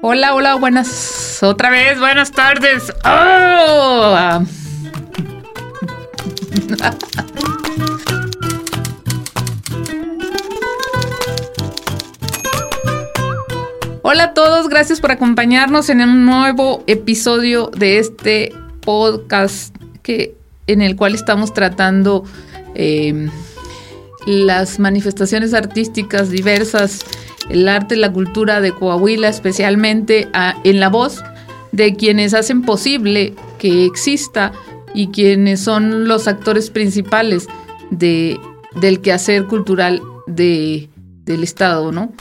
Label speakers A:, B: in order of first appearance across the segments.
A: Hola, hola, buenas. Otra vez, buenas tardes. ¡Oh! Hola a todos, gracias por acompañarnos en un nuevo episodio de este podcast que, en el cual estamos tratando eh, las manifestaciones artísticas diversas, el arte, la cultura de Coahuila, especialmente en la voz de quienes hacen posible que exista y quienes son los actores principales de, del quehacer cultural de, del Estado, ¿no?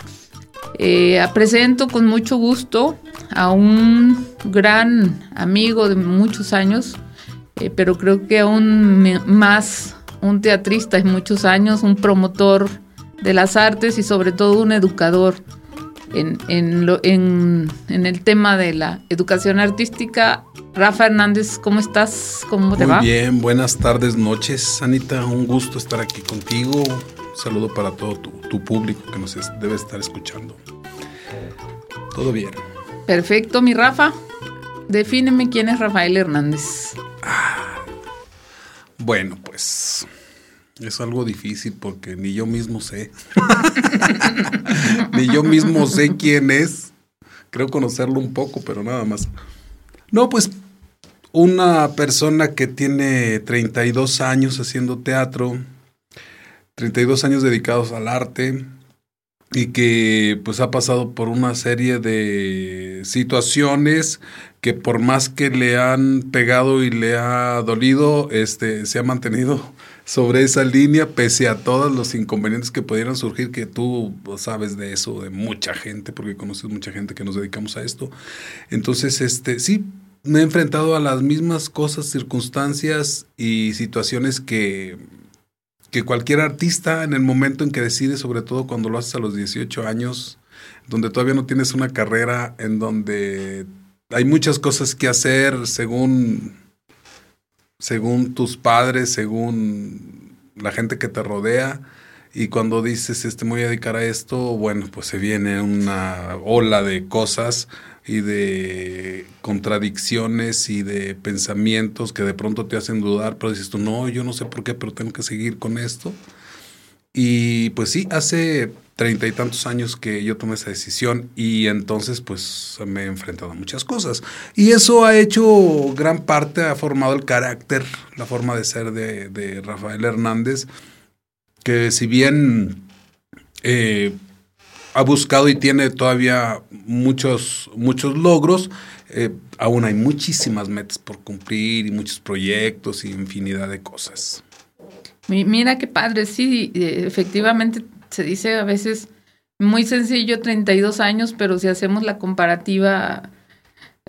A: Eh, presento con mucho gusto a un gran amigo de muchos años, eh, pero creo que aún más un teatrista de muchos años, un promotor de las artes y sobre todo un educador en, en, lo, en, en el tema de la educación artística. Rafa Hernández, ¿cómo estás? ¿Cómo te
B: Muy
A: va?
B: bien, buenas tardes, noches, Anita. Un gusto estar aquí contigo. Un saludo para todo tu, tu público que nos es- debe estar escuchando. Todo bien.
A: Perfecto, mi Rafa. Defíneme quién es Rafael Hernández.
B: Bueno, pues es algo difícil porque ni yo mismo sé. ni yo mismo sé quién es. Creo conocerlo un poco, pero nada más. No, pues una persona que tiene 32 años haciendo teatro, 32 años dedicados al arte y que pues ha pasado por una serie de situaciones que por más que le han pegado y le ha dolido, este se ha mantenido sobre esa línea pese a todos los inconvenientes que pudieran surgir que tú sabes de eso de mucha gente porque conoces mucha gente que nos dedicamos a esto. Entonces, este sí me he enfrentado a las mismas cosas, circunstancias y situaciones que que cualquier artista en el momento en que decide, sobre todo cuando lo haces a los 18 años, donde todavía no tienes una carrera, en donde hay muchas cosas que hacer según, según tus padres, según la gente que te rodea. Y cuando dices, este, me voy a dedicar a esto, bueno, pues se viene una ola de cosas y de contradicciones y de pensamientos que de pronto te hacen dudar, pero dices tú, no, yo no sé por qué, pero tengo que seguir con esto. Y pues sí, hace treinta y tantos años que yo tomé esa decisión y entonces pues me he enfrentado a muchas cosas. Y eso ha hecho gran parte, ha formado el carácter, la forma de ser de, Rafael Hernández, que si bien eh, ha buscado y tiene todavía muchos, muchos logros, eh, aún hay muchísimas metas por cumplir y muchos proyectos y infinidad de cosas.
A: Mi- Mira qué padre, sí, eh, efectivamente se dice a veces muy sencillo, 32 años, pero si hacemos la comparativa,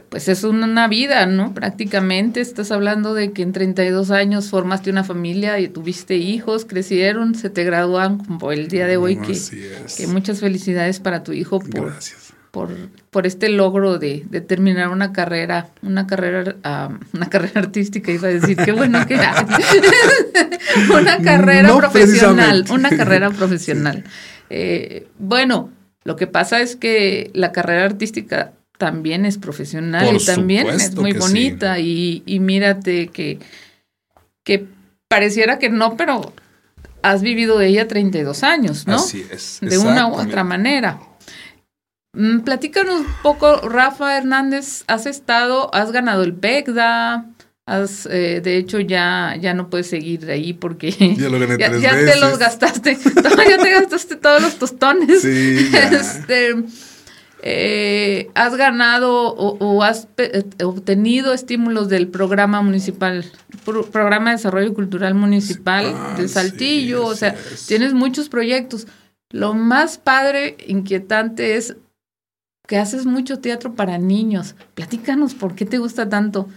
A: pues es una vida, ¿no? Prácticamente estás hablando de que en 32 años formaste una familia y tuviste hijos, crecieron, se te gradúan como el día de hoy, que,
B: Así es.
A: que muchas felicidades para tu hijo por,
B: Gracias.
A: Por, por este logro de, de terminar una carrera, una carrera, ah, una carrera artística, iba a decir, qué bueno que una carrera
B: No
A: profesional, una carrera profesional. Eh, bueno, lo que pasa es que la carrera artística también es profesional
B: Por
A: y también es muy bonita y, y mírate que, que pareciera que no, pero has vivido de ella 32 años, ¿no?
B: Así es.
A: de una u otra manera. Mm, Platícanos un poco, Rafa Hernández, has estado, has ganado el PECDA, has, eh, de hecho ya, ya no puedes seguir de ahí porque
B: Ya lo gané
A: ya,
B: tres
A: ya te los gastaste, No, ya te gastaste todos los tostones.
B: Sí, ya.
A: Este, eh, has ganado o, o has eh, obtenido estímulos del programa municipal, pro- programa de desarrollo cultural municipal
B: Ah,
A: de Saltillo,
B: sí,
A: o sea, tienes muchos proyectos. Lo más padre, inquietante es que haces mucho teatro para niños. Platícanos, ¿por qué te gusta tanto?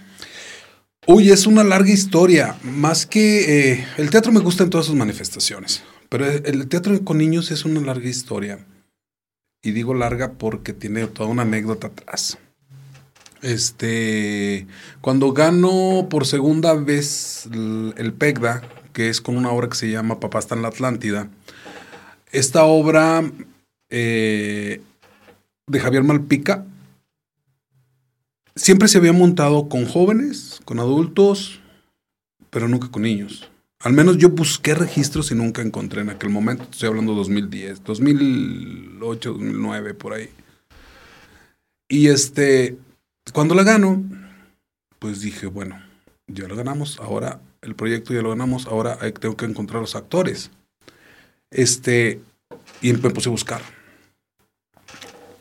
B: Uy, es una larga historia. Más que eh, el teatro me gusta en todas sus manifestaciones, pero el teatro con niños es una larga historia. Y digo larga porque tiene toda una anécdota atrás. Este, cuando gano por segunda vez el, PECDA, que es con una obra que se llama Papá está en la Atlántida, esta obra eh, de Javier Malpica siempre se había montado con jóvenes, con adultos, pero nunca con niños. Al menos yo busqué registros y nunca encontré en aquel momento. Estoy hablando de 2010, 2008, 2009, por ahí. Y este, cuando la gano, pues dije, bueno, ya lo ganamos, ahora el proyecto ya lo ganamos, ahora tengo que encontrar los actores. Este, y me puse a buscar.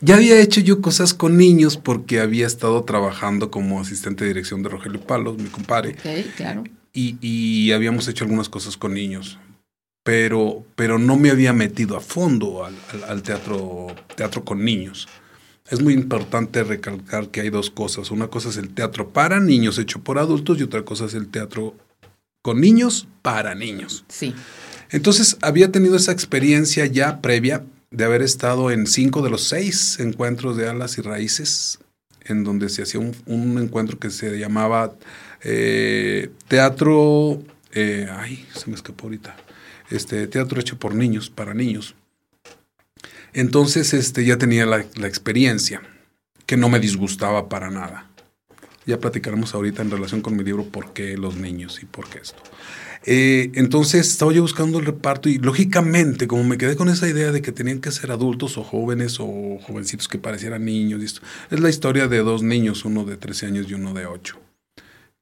B: Ya había hecho yo cosas con niños porque había estado trabajando como asistente de dirección de Rogelio Palos, mi compadre.
A: Ok, claro.
B: Y, habíamos hecho algunas cosas con niños. Pero, pero no me había metido a fondo al, teatro, teatro con niños. Es muy importante recalcar que hay dos cosas. Una cosa es el teatro para niños hecho por adultos y otra cosa es el teatro con niños para niños.
A: Sí.
B: Entonces había tenido esa experiencia ya previa de haber estado en cinco de los seis encuentros de alas y raíces, en donde se hacía un, encuentro que se llamaba eh, teatro, eh, ay, se me escapó ahorita, este, teatro hecho por niños, para niños. Entonces este, ya tenía la, la experiencia, que no me disgustaba para nada. Ya platicaremos ahorita en relación con mi libro por qué los niños y por qué esto. Eh, entonces estaba yo buscando el reparto y lógicamente, como me quedé con esa idea de que tenían que ser adultos o jóvenes o jovencitos que parecieran niños, y esto, es la historia de dos niños, uno de 13 años y uno de 8,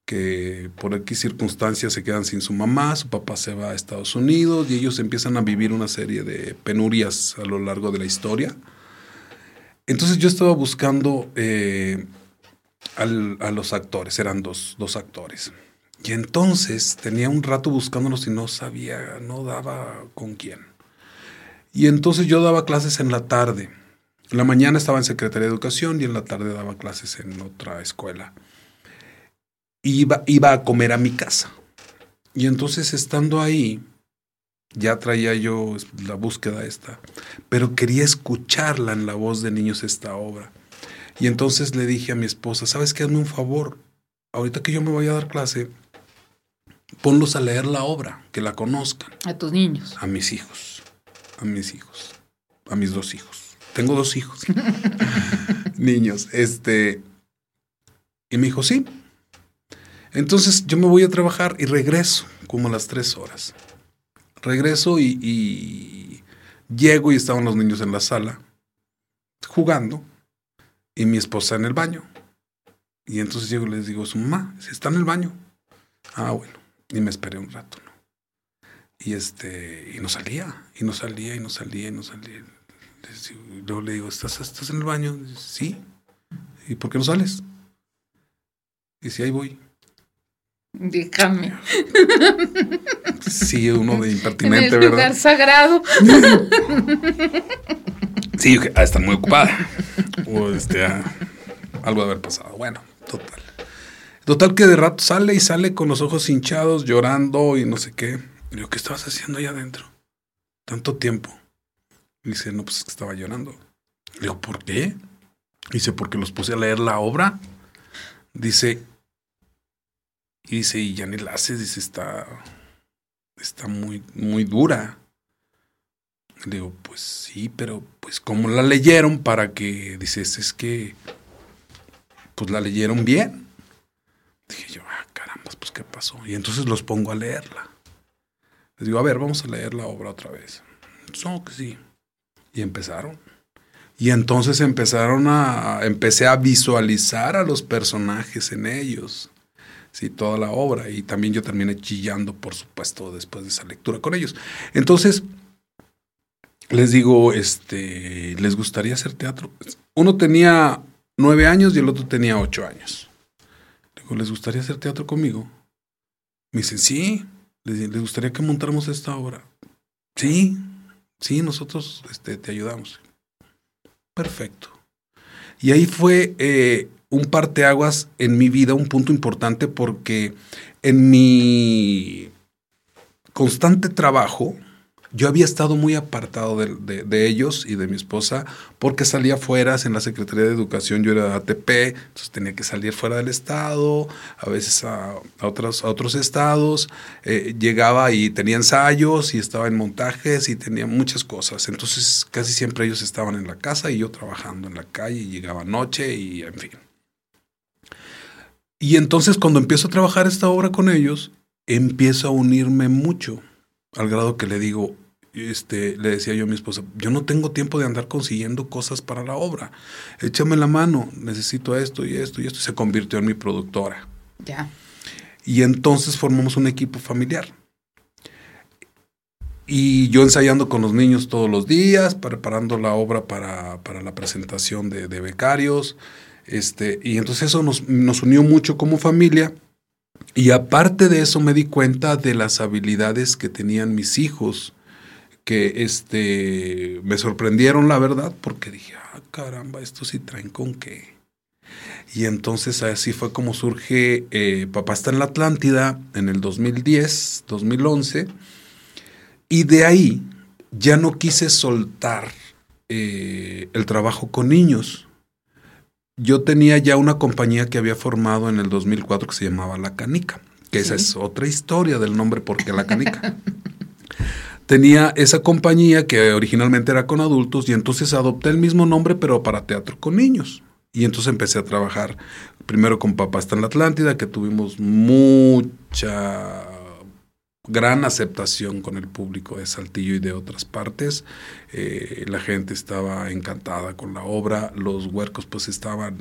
B: que por aquí circunstancias se quedan sin su mamá, su papá se va a Estados Unidos y ellos empiezan a vivir una serie de penurias a lo largo de la historia. Entonces yo estaba buscando eh, a los actores, eran dos, dos actores. Y entonces tenía un rato buscándolos y no sabía, no daba con quién. Y entonces yo daba clases en la tarde. En la mañana estaba en Secretaría de Educación y en la tarde daba clases en otra escuela. Iba, iba a comer a mi casa. Y entonces estando ahí, ya traía yo la búsqueda esta, pero quería escucharla en la voz de niños esta obra. Y entonces le dije a mi esposa, ¿sabes qué? Hazme un favor. Ahorita que yo me voy a dar clase, ponlos a leer la obra, que la conozcan.
A: A tus niños.
B: A mis hijos, a mis hijos, a mis dos hijos. Tengo dos hijos. Niños, este... Y me dijo, sí. Entonces yo me voy a trabajar y regreso como a las tres horas. Regreso y, y llego y estaban los niños en la sala jugando y mi esposa en el baño. Y entonces llego y les digo, su mamá, está en el baño. Ah, bueno. Y me esperé un rato, ¿no? Y este, y no salía, y no salía, y no salía, y no salía. Y luego le digo, ¿estás, ¿estás en el baño? sí. ¿Y por qué no sales? Y si ahí voy.
A: Déjame.
B: Sí, uno de impertinente,
A: en el lugar sagrado.
B: Sí, ah, está muy ocupada. O este, ah, algo de haber pasado. Bueno, total. Total que de rato sale y sale con los ojos hinchados, llorando y no sé qué. Y digo, ¿qué estabas haciendo ahí adentro? Tanto tiempo. Dice, no, pues es que estaba llorando. Le digo, ¿por qué? Dice, porque los puse a leer la obra. Dice, y dice, y ya ni la haces, dice, está, está muy, muy dura. Le digo, pues sí, pero pues como la leyeron para que, dices, es que, pues la leyeron bien. Dije yo, ah, caramba, pues qué pasó. Y entonces los pongo a leerla. Les digo, a ver, vamos a leer la obra otra vez. No, que sí. Y empezaron. Y entonces empezaron a, empecé a visualizar a los personajes en ellos. Sí, toda la obra. Y también yo terminé chillando, por supuesto, después de esa lectura con ellos. Entonces, les digo, este, ¿les gustaría hacer teatro? Uno tenía nueve años y el otro tenía ocho años. ¿Les gustaría hacer teatro conmigo? Me dicen, sí. ¿Les, gustaría que montáramos esta obra? Sí, sí, nosotros este, te ayudamos. Perfecto. Y ahí fue eh, un parteaguas en mi vida, un punto importante, porque en mi constante trabajo, yo había estado muy apartado de, ellos y de mi esposa porque salía fuera en la Secretaría de Educación, yo era de ATP, entonces tenía que salir fuera del estado, a veces a, otros, a otros estados, eh, llegaba y tenía ensayos y estaba en montajes y tenía muchas cosas, entonces casi siempre ellos estaban en la casa y yo trabajando en la calle y llegaba noche y en fin. Y entonces cuando empiezo a trabajar esta obra con ellos, empiezo a unirme mucho, al grado que le digo, este, le decía yo a mi esposa, yo no tengo tiempo de andar consiguiendo cosas para la obra, échame la mano, necesito esto y esto y esto, y se convirtió en mi productora.
A: Ya.
B: Y entonces formamos un equipo familiar. Y yo ensayando con los niños todos los días, preparando la obra para, para la presentación de, de, becarios. Este, y entonces eso nos, nos unió mucho como familia. Y aparte de eso me di cuenta de las habilidades que tenían mis hijos, que este, me sorprendieron la verdad, porque dije, ah, caramba, esto sí traen con qué. Y entonces así fue como surge eh, Papá está en la Atlántida en el 2010, 2011. Y de ahí ya no quise soltar eh, el trabajo con niños. Yo tenía ya una compañía que había formado en el 2004 que se llamaba La Canica, que ¿Sí? esa es otra historia del nombre porque La Canica. tenía esa compañía que originalmente era con adultos y entonces adopté el mismo nombre pero para teatro con niños. Y entonces empecé a trabajar primero con Papá en la Atlántida, que tuvimos mucha gran aceptación con el público de Saltillo y de otras partes. Eh, la gente estaba encantada con la obra, los huercos pues estaban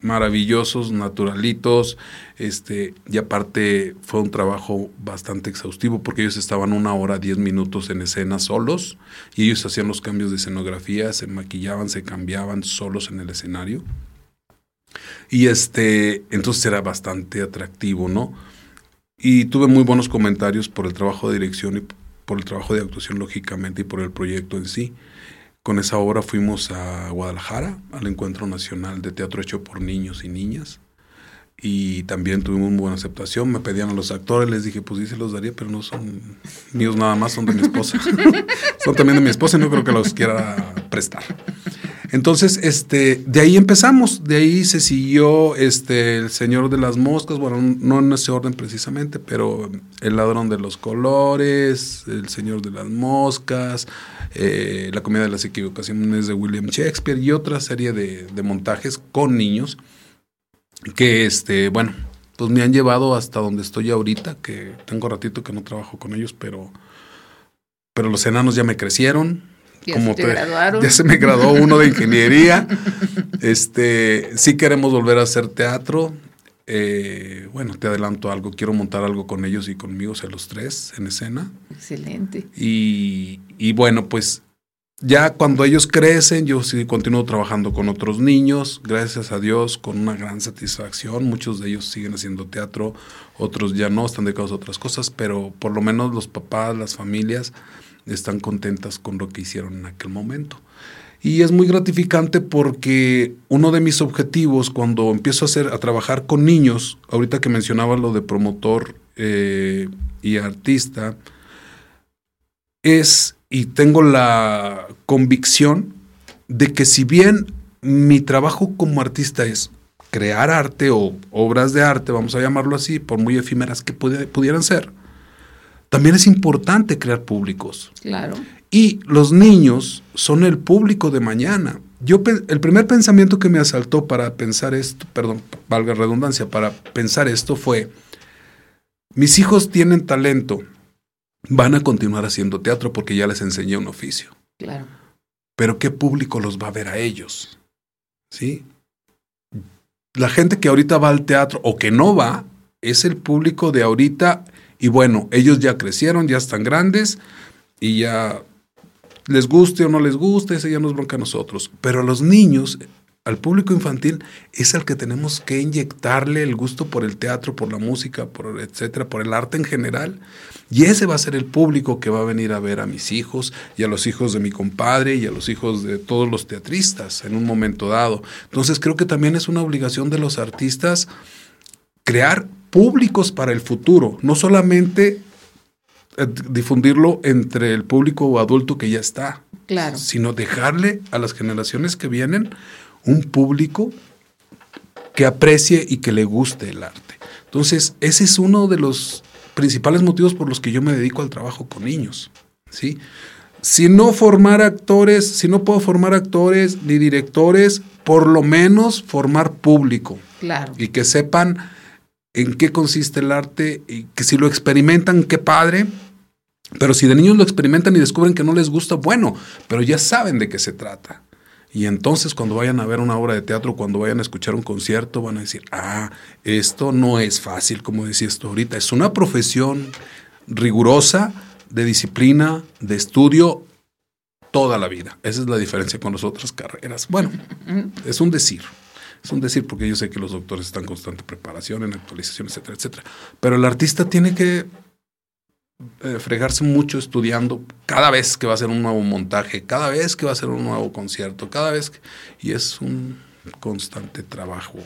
B: maravillosos, naturalitos, este, y aparte fue un trabajo bastante exhaustivo porque ellos estaban una hora, diez minutos en escena solos y ellos hacían los cambios de escenografía, se maquillaban, se cambiaban solos en el escenario. Y este, entonces era bastante atractivo, ¿no? Y tuve muy buenos comentarios por el trabajo de dirección y por el trabajo de actuación, lógicamente, y por el proyecto en sí. Con esa obra fuimos a Guadalajara, al Encuentro Nacional de Teatro Hecho por Niños y Niñas. Y también tuvimos muy buena aceptación. Me pedían a los actores, les dije, pues sí se los daría, pero no son míos nada más, son de mi esposa. son también de mi esposa y no creo que los quiera prestar. Entonces, este, de ahí empezamos, de ahí se siguió este, El Señor de las Moscas, bueno, no en ese orden precisamente, pero El Ladrón de los Colores, El Señor de las Moscas, eh, La Comedia de las Equivocaciones de William Shakespeare y otra serie de, de montajes con niños que, este, bueno, pues me han llevado hasta donde estoy ahorita, que tengo ratito que no trabajo con ellos, pero, pero los enanos ya me crecieron,
A: ya
B: como
A: se te graduaron.
B: ya se me graduó uno de ingeniería. este, sí queremos volver a hacer teatro. Eh, bueno, te adelanto algo, quiero montar algo con ellos y conmigo, o sea, los tres en escena.
A: Excelente.
B: Y, y bueno, pues ya cuando ellos crecen, yo sí continúo trabajando con otros niños, gracias a Dios, con una gran satisfacción. Muchos de ellos siguen haciendo teatro, otros ya no, están dedicados a otras cosas, pero por lo menos los papás, las familias están contentas con lo que hicieron en aquel momento. Y es muy gratificante porque uno de mis objetivos cuando empiezo a, hacer, a trabajar con niños, ahorita que mencionaba lo de promotor eh, y artista, es, y tengo la convicción de que si bien mi trabajo como artista es crear arte o obras de arte, vamos a llamarlo así, por muy efímeras que pudieran ser, también es importante crear públicos.
A: Claro.
B: Y los niños son el público de mañana. Yo el primer pensamiento que me asaltó para pensar esto, perdón, valga redundancia, para pensar esto fue mis hijos tienen talento, van a continuar haciendo teatro porque ya les enseñé un oficio.
A: Claro.
B: Pero ¿qué público los va a ver a ellos? ¿Sí? La gente que ahorita va al teatro o que no va es el público de ahorita y bueno, ellos ya crecieron, ya están grandes y ya les guste o no les guste, ese ya nos bronca a nosotros. Pero a los niños, al público infantil, es al que tenemos que inyectarle el gusto por el teatro, por la música, por etcétera, por el arte en general. Y ese va a ser el público que va a venir a ver a mis hijos y a los hijos de mi compadre y a los hijos de todos los teatristas en un momento dado. Entonces creo que también es una obligación de los artistas crear públicos para el futuro, no solamente eh, difundirlo entre el público adulto que ya está,
A: claro.
B: sino dejarle a las generaciones que vienen un público que aprecie y que le guste el arte. Entonces, ese es uno de los principales motivos por los que yo me dedico al trabajo con niños. ¿sí? Si no formar actores, si no puedo formar actores ni directores, por lo menos formar público.
A: Claro.
B: Y que sepan en qué consiste el arte y que si lo experimentan, qué padre. Pero si de niños lo experimentan y descubren que no les gusta, bueno, pero ya saben de qué se trata. Y entonces cuando vayan a ver una obra de teatro, cuando vayan a escuchar un concierto, van a decir, ah, esto no es fácil, como decía esto ahorita, es una profesión rigurosa, de disciplina, de estudio, toda la vida. Esa es la diferencia con las otras carreras. Bueno, es un decir. Es un decir porque yo sé que los doctores están en constante preparación, en actualización, etcétera, etcétera. Pero el artista tiene que eh, fregarse mucho estudiando cada vez que va a hacer un nuevo montaje, cada vez que va a hacer un nuevo concierto, cada vez que, y es un constante trabajo.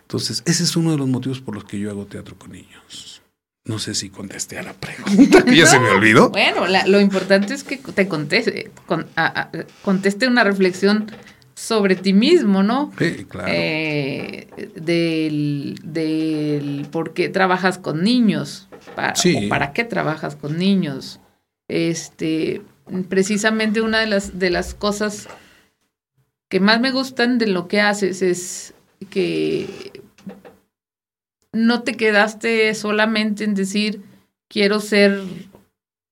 B: Entonces, ese es uno de los motivos por los que yo hago teatro con niños. No sé si contesté a la pregunta, ya se me olvidó.
A: Bueno, lo importante es que te conteste, conteste una reflexión sobre ti mismo, ¿no?
B: Sí, claro.
A: Eh, del, del por qué trabajas con niños, para, o para qué trabajas con niños. Este, precisamente una de las, de las cosas que más me gustan de lo que haces es que no te quedaste solamente en decir quiero ser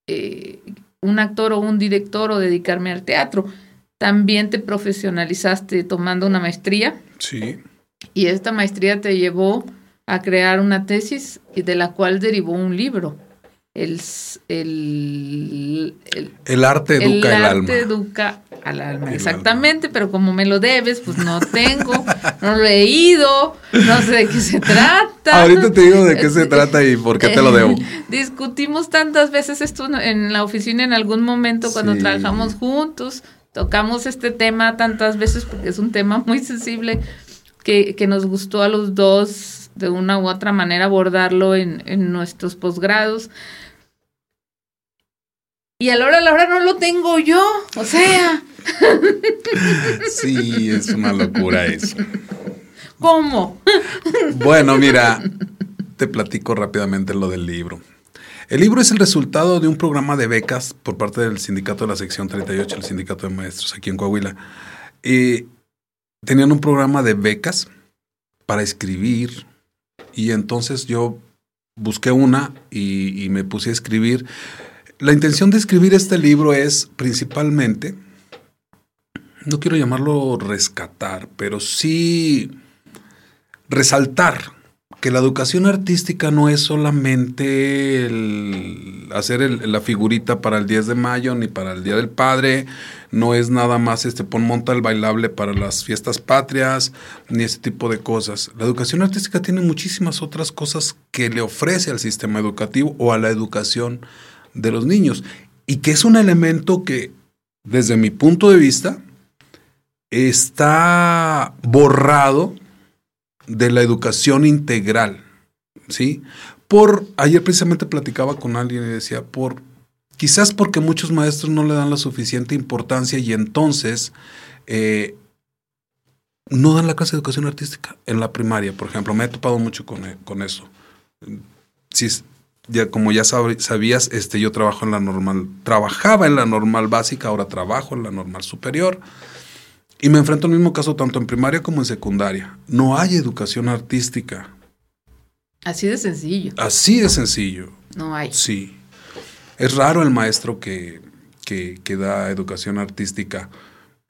A: eh, un actor o un director o dedicarme al teatro también te profesionalizaste tomando una maestría.
B: Sí.
A: Y esta maestría te llevó a crear una tesis y de la cual derivó un libro. El, el,
B: el, arte educa el, alma.
A: El arte educa al alma, exactamente, pero como me lo debes, pues no tengo, no lo he leído, no sé de qué se trata.
B: Ahorita te digo de qué se trata y por qué te lo debo.
A: Discutimos tantas veces esto en la oficina en algún momento cuando trabajamos juntos, tocamos este tema tantas veces porque es un tema muy sensible que, nos gustó a los dos de una u otra manera abordarlo en, nuestros posgrados. Y a la hora a la hora no lo tengo yo, o sea.
B: Sí, es una locura eso.
A: ¿Cómo?
B: Bueno, mira, te platico rápidamente lo del libro. El libro es el resultado de un programa de becas por parte del sindicato de la sección 38, el sindicato de maestros aquí en Coahuila. Y tenían un programa de becas para escribir y entonces yo busqué una y me puse a escribir. La intención de escribir este libro es principalmente, no quiero llamarlo rescatar, pero sí resaltar que la educación artística no es solamente el hacer la figurita para el 10 de mayo ni para el Día del Padre, no es nada más este pon monta el bailable para las fiestas patrias, ni ese tipo de cosas. La educación artística tiene muchísimas otras cosas que le ofrece al sistema educativo o a la educación de los niños y que es un elemento que desde mi punto de vista está borrado de la educación integral, ¿sí? Por, ayer precisamente platicaba con alguien y decía, por, quizás porque muchos maestros no le dan la suficiente importancia y entonces eh, no dan la clase de educación artística en la primaria, por ejemplo. Me he topado mucho con, eh, con eso. Si, ya, como ya sabías, este, yo trabajo en la normal, trabajaba en la normal básica, ahora trabajo en la normal superior. Y me enfrento al mismo caso tanto en primaria como en secundaria. No hay educación artística.
A: Así de sencillo.
B: Así de sencillo.
A: No hay.
B: Sí. Es raro el maestro que, que, da educación artística.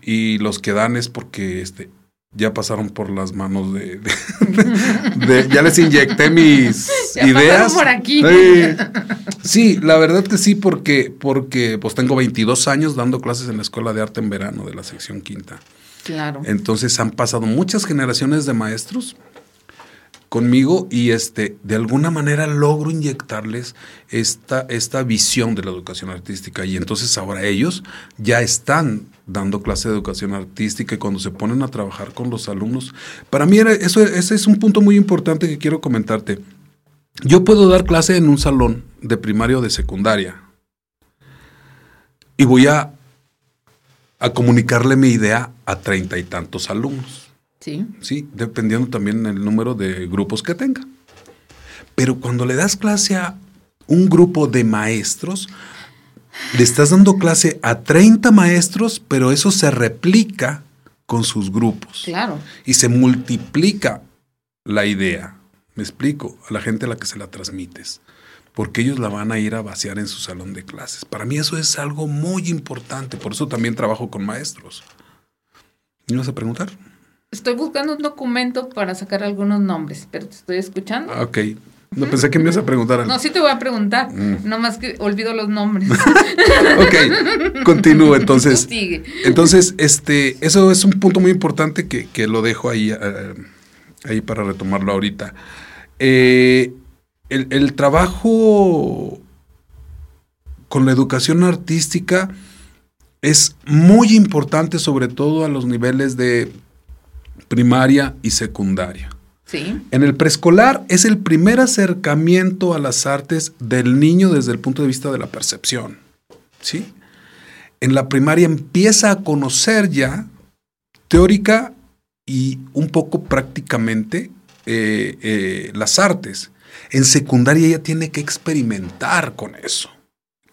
B: Y los que dan es porque este, ya pasaron por las manos de, ya les inyecté mis ya ideas.
A: por aquí.
B: Sí, la verdad que sí, porque, porque pues tengo 22 años dando clases en la Escuela de Arte en Verano de la sección quinta.
A: Claro.
B: Entonces han pasado muchas generaciones de maestros conmigo y este, de alguna manera logro inyectarles esta, esta visión de la educación artística. Y entonces ahora ellos ya están dando clase de educación artística y cuando se ponen a trabajar con los alumnos. Para mí eso, ese es un punto muy importante que quiero comentarte. Yo puedo dar clase en un salón de primaria o de secundaria y voy a a comunicarle mi idea a treinta y tantos alumnos.
A: Sí.
B: Sí, dependiendo también del número de grupos que tenga. Pero cuando le das clase a un grupo de maestros, le estás dando clase a 30 maestros, pero eso se replica con sus grupos.
A: Claro.
B: Y se multiplica la idea. Me explico, a la gente a la que se la transmites. Porque ellos la van a ir a vaciar en su salón de clases. Para mí eso es algo muy importante. Por eso también trabajo con maestros. ¿Me vas a preguntar?
A: Estoy buscando un documento para sacar algunos nombres, pero te estoy escuchando.
B: Ah, ok. No pensé que me ibas a preguntar algo.
A: No, sí te voy a preguntar. Mm. No más que olvido los nombres.
B: ok, continúo entonces.
A: Sigue.
B: Entonces, este, eso es un punto muy importante que, lo dejo ahí, eh, ahí para retomarlo ahorita. Eh, el, el, trabajo con la educación artística es muy importante, sobre todo a los niveles de primaria y secundaria. En el preescolar es el primer acercamiento a las artes del niño desde el punto de vista de la percepción. ¿sí? En la primaria empieza a conocer ya teórica y un poco prácticamente eh, eh, las artes. En secundaria ya tiene que experimentar con eso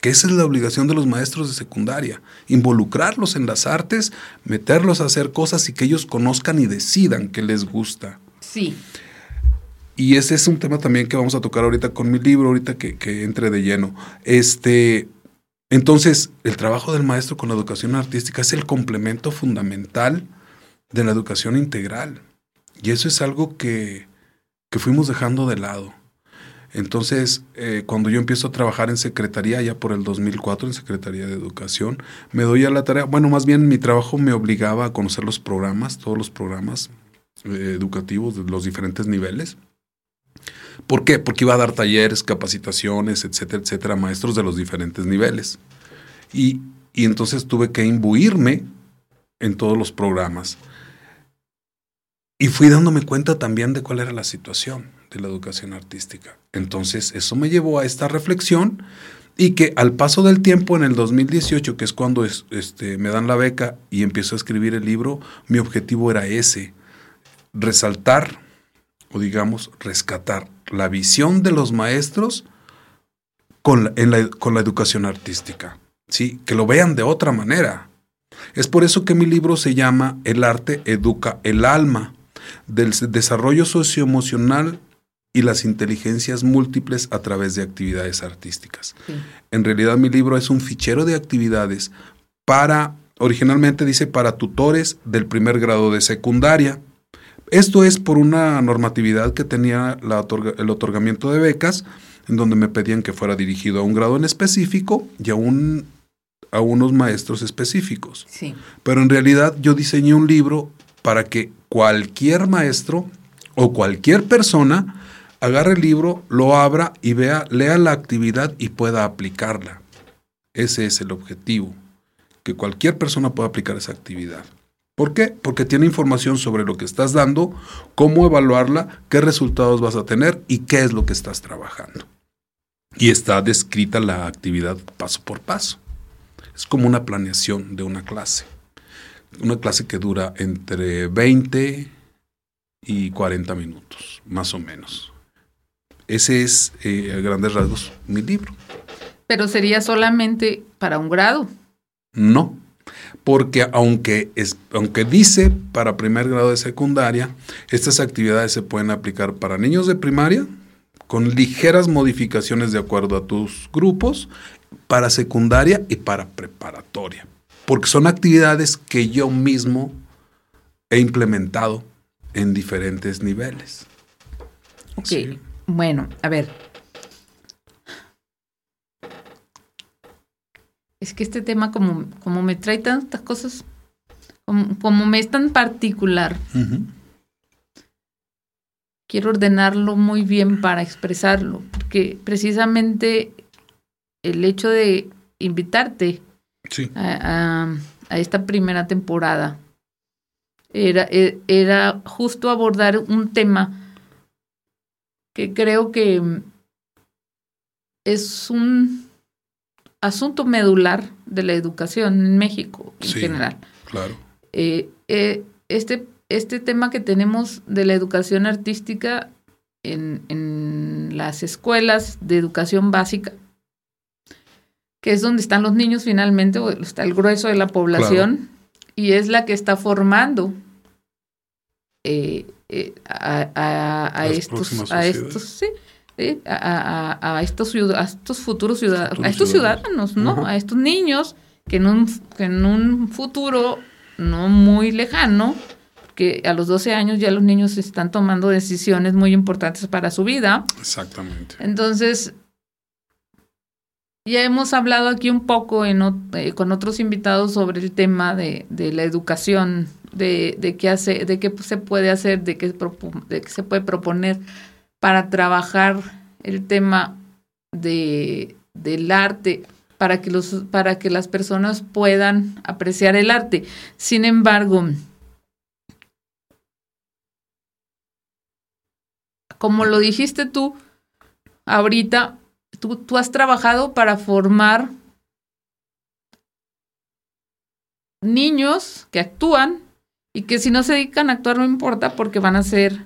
B: que esa es la obligación de los maestros de secundaria, involucrarlos en las artes, meterlos a hacer cosas y que ellos conozcan y decidan qué les gusta.
A: Sí.
B: Y ese es un tema también que vamos a tocar ahorita con mi libro, ahorita que, que entre de lleno. Este, entonces, el trabajo del maestro con la educación artística es el complemento fundamental de la educación integral. Y eso es algo que, que fuimos dejando de lado. Entonces, eh, cuando yo empiezo a trabajar en secretaría, ya por el 2004, en Secretaría de Educación, me doy a la tarea, bueno, más bien mi trabajo me obligaba a conocer los programas, todos los programas eh, educativos de los diferentes niveles. ¿Por qué? Porque iba a dar talleres, capacitaciones, etcétera, etcétera, maestros de los diferentes niveles. Y, y entonces tuve que imbuirme en todos los programas. Y fui dándome cuenta también de cuál era la situación de la educación artística. Entonces, eso me llevó a esta reflexión y que al paso del tiempo, en el 2018, que es cuando este, me dan la beca y empiezo a escribir el libro, mi objetivo era ese, resaltar o digamos rescatar la visión de los maestros con la, con la educación artística, ¿sí? que lo vean de otra manera. Es por eso que mi libro se llama El arte educa el alma, del desarrollo socioemocional y las inteligencias múltiples a través de actividades artísticas. En realidad mi libro es un fichero de actividades para, originalmente dice, para tutores del primer grado de secundaria. Esto es por una normatividad que tenía el otorgamiento de becas, en donde me pedían que fuera dirigido a un grado en específico y a, un, a unos maestros específicos. Pero en realidad yo diseñé un libro para que cualquier maestro o cualquier persona agarre el libro, lo abra y vea, lea la actividad y pueda aplicarla. Ese es el objetivo, que cualquier persona pueda aplicar esa actividad. ¿Por qué? Porque tiene información sobre lo que estás dando, cómo evaluarla, qué resultados vas a tener y qué es lo que estás trabajando. Y está descrita la actividad paso por paso. Es como una planeación de una clase. Una clase que dura entre 20 y 40 minutos, más o menos. Ese es, eh, a grandes rasgos, mi libro.
A: Pero sería solamente para un grado.
B: No, porque aunque, es, aunque dice para primer grado de secundaria, estas actividades se pueden aplicar para niños de primaria, con ligeras modificaciones de acuerdo a tus grupos, para secundaria y para preparatoria. Porque son actividades que yo mismo he implementado en diferentes niveles.
A: Ok. Bueno, a ver. Es que este tema, como, como me trae tantas cosas, como, me es tan particular, quiero ordenarlo muy bien para expresarlo, porque precisamente el hecho de invitarte a, esta primera temporada era, e, era justo abordar un tema que creo que es un asunto medular de la educación en México en general.
B: Claro.
A: Eh, eh, este, este tema que tenemos de la educación artística en, en, las escuelas de educación básica, que es donde están los niños finalmente, o está el grueso de la población, y es la que está formando eh, eh, a, a- a
B: Las
A: estos, a estos, sí, a, estos, ciudad- a estos futuros ciudadanos,
B: Futuros
A: a estos
B: ciudadanos.
A: ciudadanos, ¿no? A estos niños que en un, que en un futuro no muy lejano, que a los 12 años ya los niños están tomando decisiones muy importantes para su vida.
B: Exactamente.
A: Entonces, ya hemos hablado aquí un poco en eh, con otros invitados sobre el tema de, de la educación, de, qué hace, de qué se puede hacer, de qué, de qué se puede proponer para trabajar el tema de, del arte, para que, los, para que las personas puedan apreciar el arte. Sin embargo, como lo dijiste tú, ahorita tú, tú has trabajado para formar niños que actúan y que si no se dedican a actuar no importa porque van a ser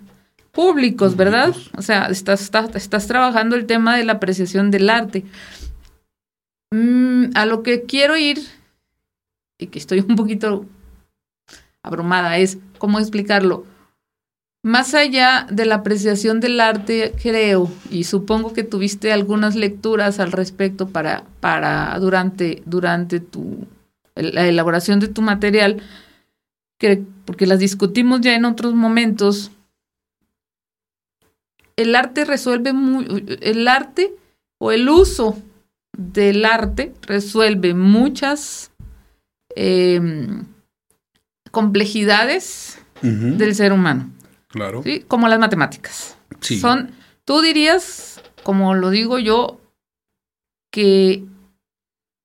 A: públicos, ¿verdad? O sea, estás, estás, estás trabajando el tema de la apreciación del arte. Mm, a lo que quiero ir, y que estoy un poquito abrumada, es cómo explicarlo. Más allá de la apreciación del arte, creo, y supongo que tuviste algunas lecturas al respecto para, para durante, durante tu, la elaboración de tu material, que, porque las discutimos ya en otros momentos. El arte resuelve muy, el arte o el uso del arte resuelve muchas eh, complejidades del ser humano.
B: Claro.
A: ¿sí? Como las matemáticas.
B: Sí.
A: Son, tú dirías, como lo digo yo, que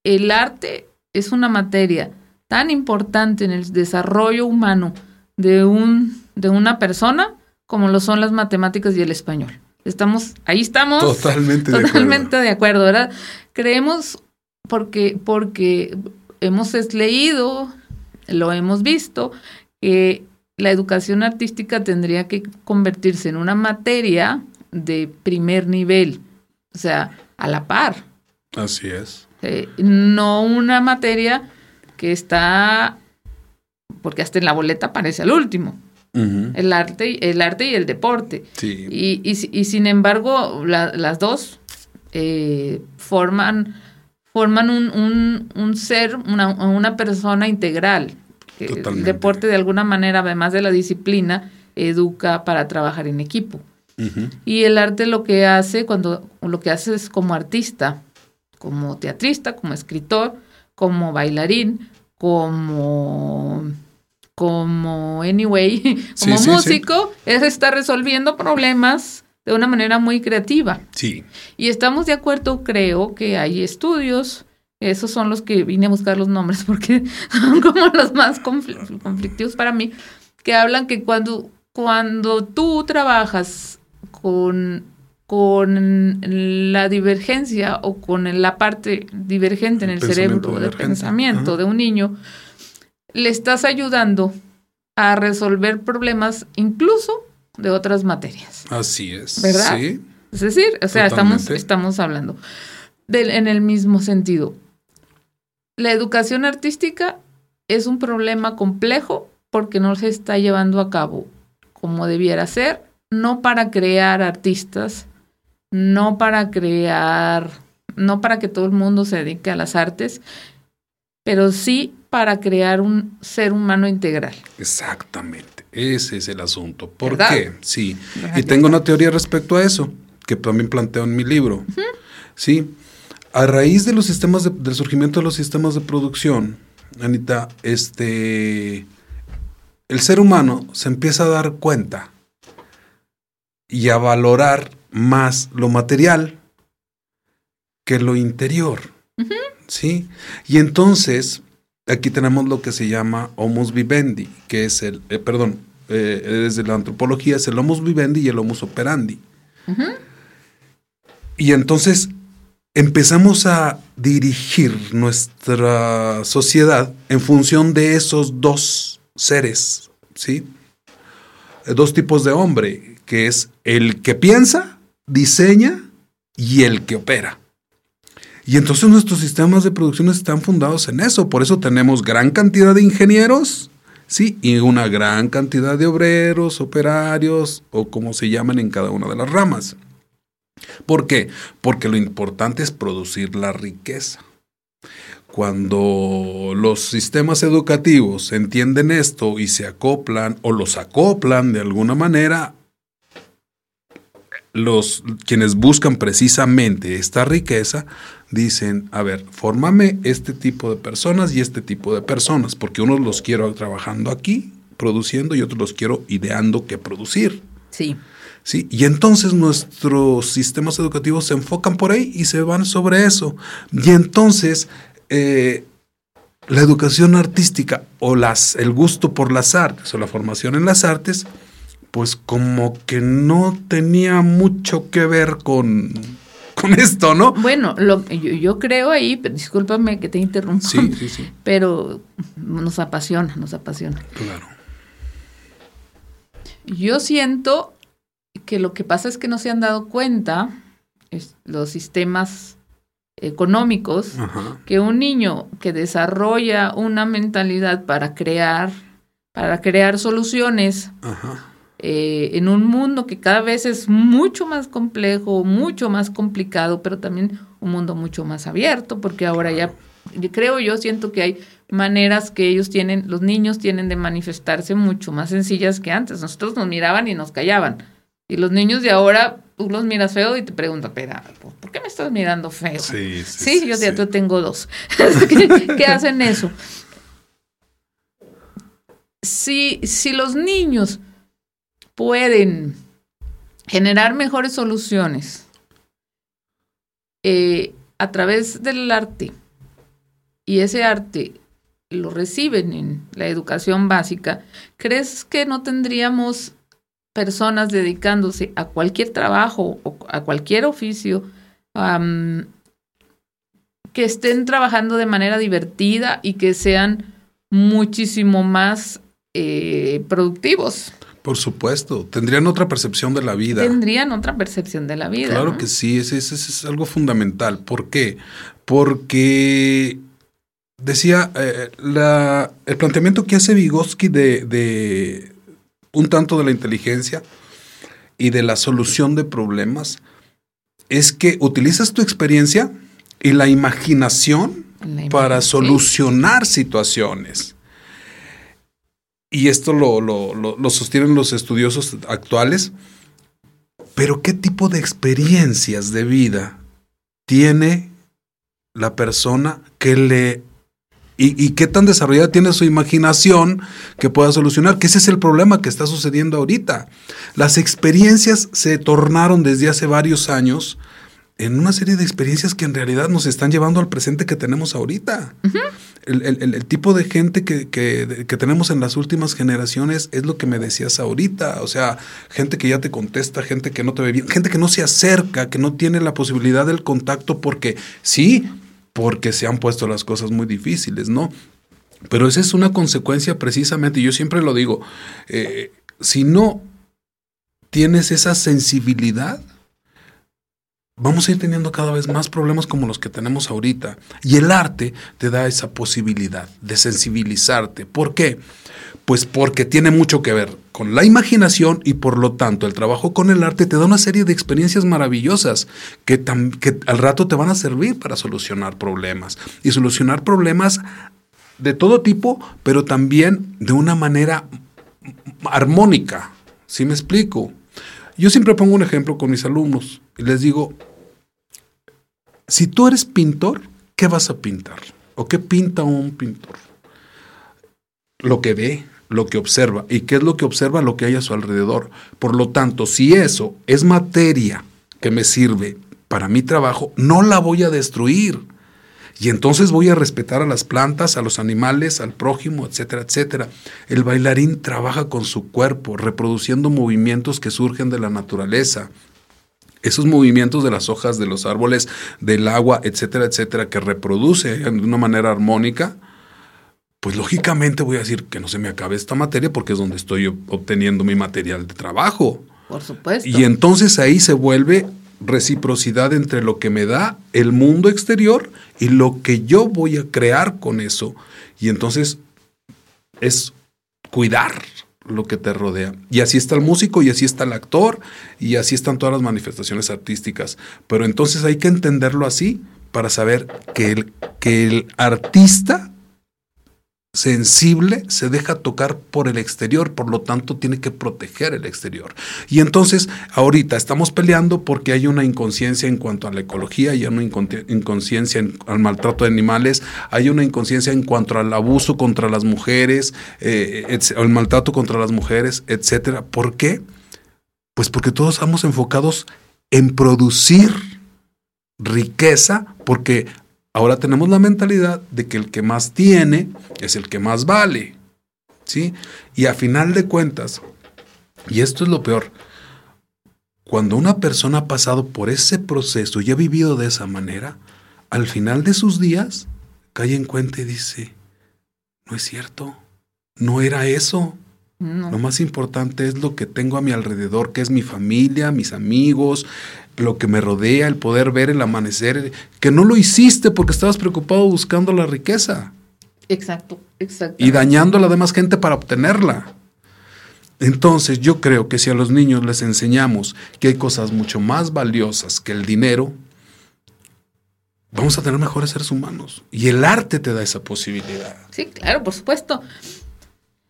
A: el arte es una materia tan importante en el desarrollo humano de, un, de una persona como lo son las matemáticas y el español. Estamos, ahí estamos.
B: Totalmente de
A: Totalmente
B: acuerdo.
A: de acuerdo, ¿verdad? Creemos porque, porque hemos leído, lo hemos visto, que la educación artística tendría que convertirse en una materia de primer nivel, o sea, a la par,
B: Así es.
A: eh, no una materia que está, porque hasta en la boleta aparece al último, el arte, y- el arte y el deporte.
B: Sí.
A: Y, y, y sin embargo, la- las dos eh, forman, forman un, un- un ser, una, una persona integral. Que El
B: Totalmente.
A: deporte, de alguna manera, además de la disciplina, educa para trabajar en equipo. Y el arte lo que hace, cuando lo que hace es como artista, como teatrista, como escritor, como bailarín, como como anyway, como
B: sí, sí.
A: músico, es estar resolviendo problemas de una manera muy creativa.
B: Sí.
A: Y estamos de acuerdo, creo que hay estudios, esos son los que vine a buscar los nombres porque son como los más confl- conflictivos para mí, que hablan que cuando, cuando tú trabajas con, con la divergencia o con la parte divergente en
B: El
A: cerebro del
B: divergente.
A: pensamiento
B: Ajá.
A: de un niño, le estás ayudando a resolver problemas incluso de otras materias.
B: Así es.
A: ¿Verdad?
B: Sí.
A: Es decir, o sea, estamos,
B: Totalmente.
A: estamos hablando en el mismo sentido. La educación artística es un problema complejo porque no se está llevando a cabo como debiera ser, no para crear artistas, no para crear, no para que todo el mundo se dedique a las artes, pero sí para crear un ser humano integral.
B: Exactamente. Ese es el asunto. ¿Por
A: ¿Verdad?
B: qué? Sí. Y tengo una teoría respecto a eso, que también planteo en mi libro. Sí. A raíz de los sistemas de- del surgimiento de los sistemas de producción, Anita, este el ser humano se empieza a dar cuenta y a valorar más lo material que lo interior. ¿Sí? Y entonces, aquí tenemos lo que se llama homus vivendi, que es el, eh, perdón, eh, desde la antropología es el homus vivendi y el homus operandi. Y entonces empezamos a dirigir nuestra sociedad en función de esos dos seres, ¿sí? Dos tipos de hombre, que es el que piensa, diseña y el que opera. Y entonces nuestros sistemas de producción están fundados en eso. Por eso tenemos gran cantidad de ingenieros, sí, y una gran cantidad de obreros, operarios, o como se llaman en cada una de las ramas. ¿Por qué? Porque lo importante es producir la riqueza. Cuando los sistemas educativos entienden esto y se acoplan o los acoplan de alguna manera, los quienes buscan precisamente esta riqueza dicen, a ver, fórmame este tipo de personas y este tipo de personas, porque unos los quiero trabajando aquí, produciendo, y otros los quiero ideando que producir.
A: Sí.
B: ¿sí? Y entonces nuestros sistemas educativos se enfocan por ahí y se van sobre eso. Y entonces eh, la educación artística o las, el gusto por las artes o la formación en las artes, pues como que no tenía mucho que ver con, con esto, ¿no?
A: Bueno, lo, yo, yo creo ahí, discúlpame que te interrumpa,
B: Sí, sí, sí.
A: pero nos apasiona, nos apasiona.
B: Claro.
A: Yo siento que lo que pasa es que no se han dado cuenta es, los sistemas económicos
B: Ajá.
A: que un niño que desarrolla una mentalidad para crear, para crear soluciones
B: Ajá.
A: eh, en un mundo que cada vez es mucho más complejo, mucho más complicado, pero también un mundo mucho más abierto, porque ahora ya, creo yo, siento que hay maneras que ellos tienen, los niños tienen de manifestarse mucho más sencillas que antes. Nosotros nos miraban y nos callaban. Y los niños de ahora, tú los miras feo y te preguntan, espera, ¿por qué me estás mirando feo?
B: Sí,
A: Sí,
B: sí,
A: yo
B: sí.
A: ya yo tengo dos. ¿Qué, qué hacen eso? Si, si los niños pueden generar mejores soluciones eh, a través del arte y ese arte lo reciben en la educación básica, ¿crees que no tendríamos personas dedicándose a cualquier trabajo o a cualquier oficio que estén trabajando de manera divertida y que sean muchísimo más eh, productivos?
B: Por supuesto, tendrían otra percepción de la vida.
A: Tendrían otra percepción de la vida.
B: Claro
A: ¿no?
B: que sí, ese es algo fundamental. ¿Por qué? Porque decía, eh, la- el planteamiento que hace Vygotsky de, de un tanto de la inteligencia y de la solución de problemas es que utilizas tu experiencia y la imaginación
A: La
B: para solucionar situaciones. Y esto lo, lo- lo- lo sostienen los estudiosos actuales. Pero ¿qué tipo de experiencias de vida tiene la persona que le... Y, y qué tan desarrollada tiene su imaginación que pueda solucionar? Que ese es el problema que está sucediendo ahorita. Las experiencias se tornaron desde hace varios años en una serie de experiencias que en realidad nos están llevando al presente que tenemos ahorita. el, el- el- el tipo de gente que, que- que tenemos en las últimas generaciones es lo que me decías ahorita. O sea, gente que ya te contesta, gente que no te ve bien, gente que no se acerca, que no tiene la posibilidad del contacto porque sí, porque se han puesto las cosas muy difíciles, ¿no? Pero esa es una consecuencia precisamente, y yo siempre lo digo, eh, si no tienes esa sensibilidad, vamos a ir teniendo cada vez más problemas como los que tenemos ahorita. Y el arte te da esa posibilidad de sensibilizarte. ¿Por qué? Pues porque tiene mucho que ver con la imaginación y por lo tanto el trabajo con el arte te da una serie de experiencias maravillosas que, al rato te van a servir para solucionar problemas. Y solucionar problemas de todo tipo, pero también de una manera armónica. ¿Sí me explico? Yo siempre pongo un ejemplo con mis alumnos y les digo, si tú eres pintor, ¿qué vas a pintar? ¿O qué pinta un pintor? Lo que ve, lo que observa. ¿Y qué es lo que observa? Lo que hay a su alrededor. Por lo tanto, si eso es materia que me sirve para mi trabajo, no la voy a destruir. Y entonces voy a respetar a las plantas, a los animales, al prójimo, etcétera, etcétera. El bailarín trabaja con su cuerpo, reproduciendo movimientos que surgen de la naturaleza. Esos movimientos de las hojas de los árboles, del agua, etcétera, etcétera, que reproduce de una manera armónica, pues lógicamente voy a decir que no se me acabe esta materia porque es donde estoy obteniendo mi material de trabajo.
A: Por supuesto.
B: Y entonces ahí se vuelve reciprocidad entre lo que me da el mundo exterior y lo que yo voy a crear con eso. Y entonces es cuidar lo que te rodea. Y así está el músico, y así está el actor, y así están todas las manifestaciones artísticas. Pero entonces hay que entenderlo así para saber que el, que el artista sensible se deja tocar por el exterior, por lo tanto tiene que proteger el exterior. Y entonces ahorita estamos peleando porque hay una inconsciencia en cuanto a la ecología, hay una inconsciencia al maltrato de animales, hay una inconsciencia en cuanto al abuso contra las mujeres, eh, el maltrato contra las mujeres, etcétera. ¿Por qué? Pues porque todos estamos enfocados en producir riqueza, porque Ahora tenemos la mentalidad de que el que más tiene es el que más vale. ¿Sí? Y a final de cuentas, y esto es lo peor, cuando una persona ha pasado por ese proceso y ha vivido de esa manera, al final de sus días cae en cuenta y dice, no es cierto, no era eso. Lo más importante es lo que tengo a mi alrededor, que es mi familia, mis amigos, lo que me rodea, el poder ver el amanecer, que no lo hiciste porque estabas preocupado buscando la riqueza.
A: Exacto, exacto.
B: Y dañando a la demás gente para obtenerla. Entonces yo creo que si a los niños les enseñamos que hay cosas mucho más valiosas que el dinero, vamos a tener mejores seres humanos. Y el arte te da esa posibilidad.
A: Sí, claro, por supuesto.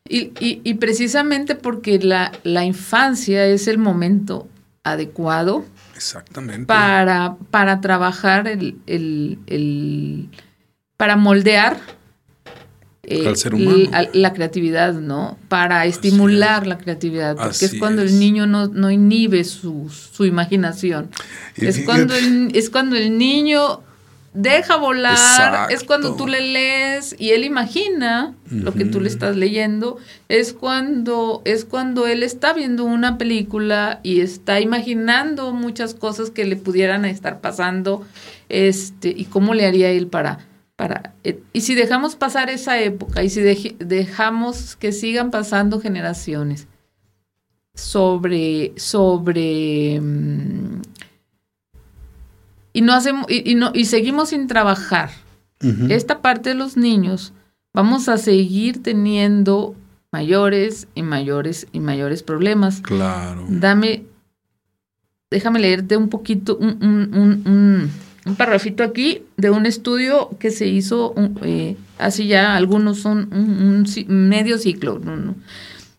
A: Y, precisamente porque la, la infancia es el momento adecuado
B: Exactamente.
A: Para, para trabajar el, el, para moldear
B: eh, ser humano.
A: La, creatividad, ¿no? Para estimular la creatividad, porque es cuando el niño no, no inhibe su, su imaginación. es, cuando es cuando el niño deja volar, es cuando tú le lees y él imagina lo que tú le estás leyendo, es cuando es cuando él está viendo una película y está imaginando muchas cosas que le pudieran estar pasando, este y cómo le haría él para para eh, y si dejamos pasar esa época y si dejamos que sigan pasando generaciones sobre sobre mm, y no hacemos y, no y seguimos sin trabajar. Esta parte de los niños vamos a seguir teniendo mayores y mayores y mayores problemas.
B: Claro.
A: Dame déjame leerte un poquito un, un, un, un parrafito aquí de un estudio que se hizo eh, hace ya algunos son un, medio ciclo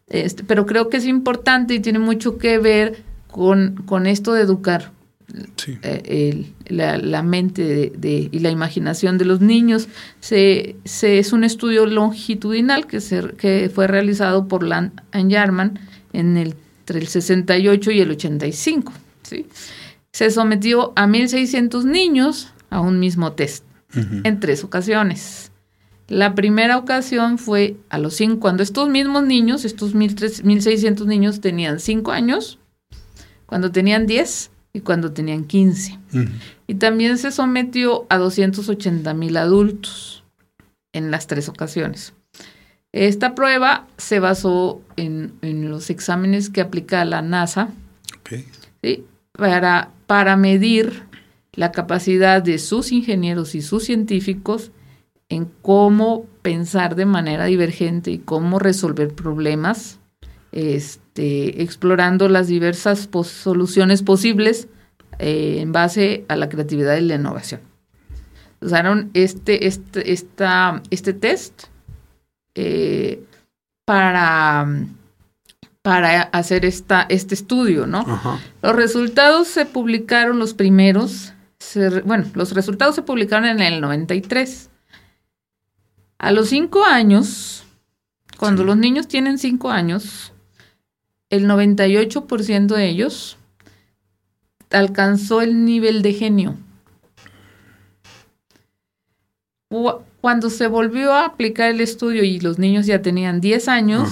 A: Este, pero creo que es importante y tiene mucho que ver con, con esto de educar eh, la, mente de, y la imaginación de los niños. Se, es un estudio longitudinal que, se, que fue realizado por Land and Jarman en el, entre el 68 y el 85. ¿sí? Se sometió a 1.600 niños a un mismo test en tres ocasiones. La primera ocasión fue a los cinco, cuando estos mismos niños, estos 1.600 niños tenían 5 años, cuando tenían 10 y cuando tenían 15. Y también se sometió a 280 mil adultos en las tres ocasiones. Esta prueba se basó en, los exámenes que aplica la NASA para, para medir la capacidad de sus ingenieros y sus científicos en cómo pensar de manera divergente y cómo resolver problemas este, explorando las diversas soluciones posibles eh, en base a la creatividad y la innovación. Usaron este, este, esta, este test eh, para, para hacer esta, este estudio, ¿no? Los resultados se publicaron los primeros, bueno, los resultados se publicaron en el 93. A los cinco años, cuando los niños tienen cinco años, el 98% de ellos alcanzó el nivel de genio. Cuando se volvió a aplicar el estudio y los niños ya tenían 10 años,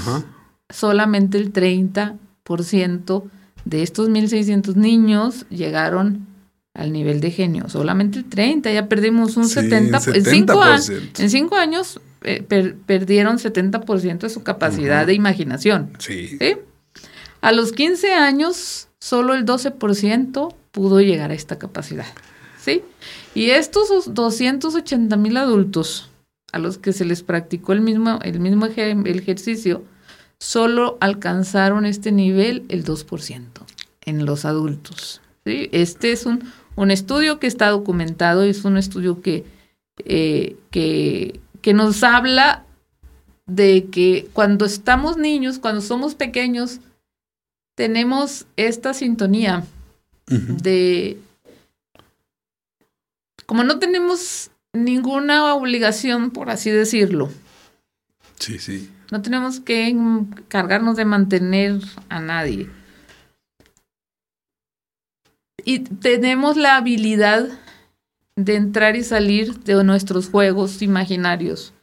A: solamente el 30% de estos 1.600 niños llegaron al nivel de genio. Solamente el 30, ya perdimos un 70%. En, cinco en cinco años eh, perdieron 70% de su capacidad de imaginación.
B: Sí.
A: A los 15 años, solo el 12% pudo llegar a esta capacidad. ¿Sí? Y estos 280 mil adultos a los que se les practicó el mismo, el mismo ejercicio, solo alcanzaron este nivel el 2% en los adultos. ¿sí? Este es un, un, estudio que está documentado, es un estudio que, eh, que, que nos habla de que cuando estamos niños, cuando somos pequeños, tenemos esta sintonía de... Como no tenemos ninguna obligación, por así decirlo.
B: Sí, sí.
A: No tenemos que encargarnos de mantener a nadie. Y tenemos la habilidad de entrar y salir de nuestros juegos imaginarios,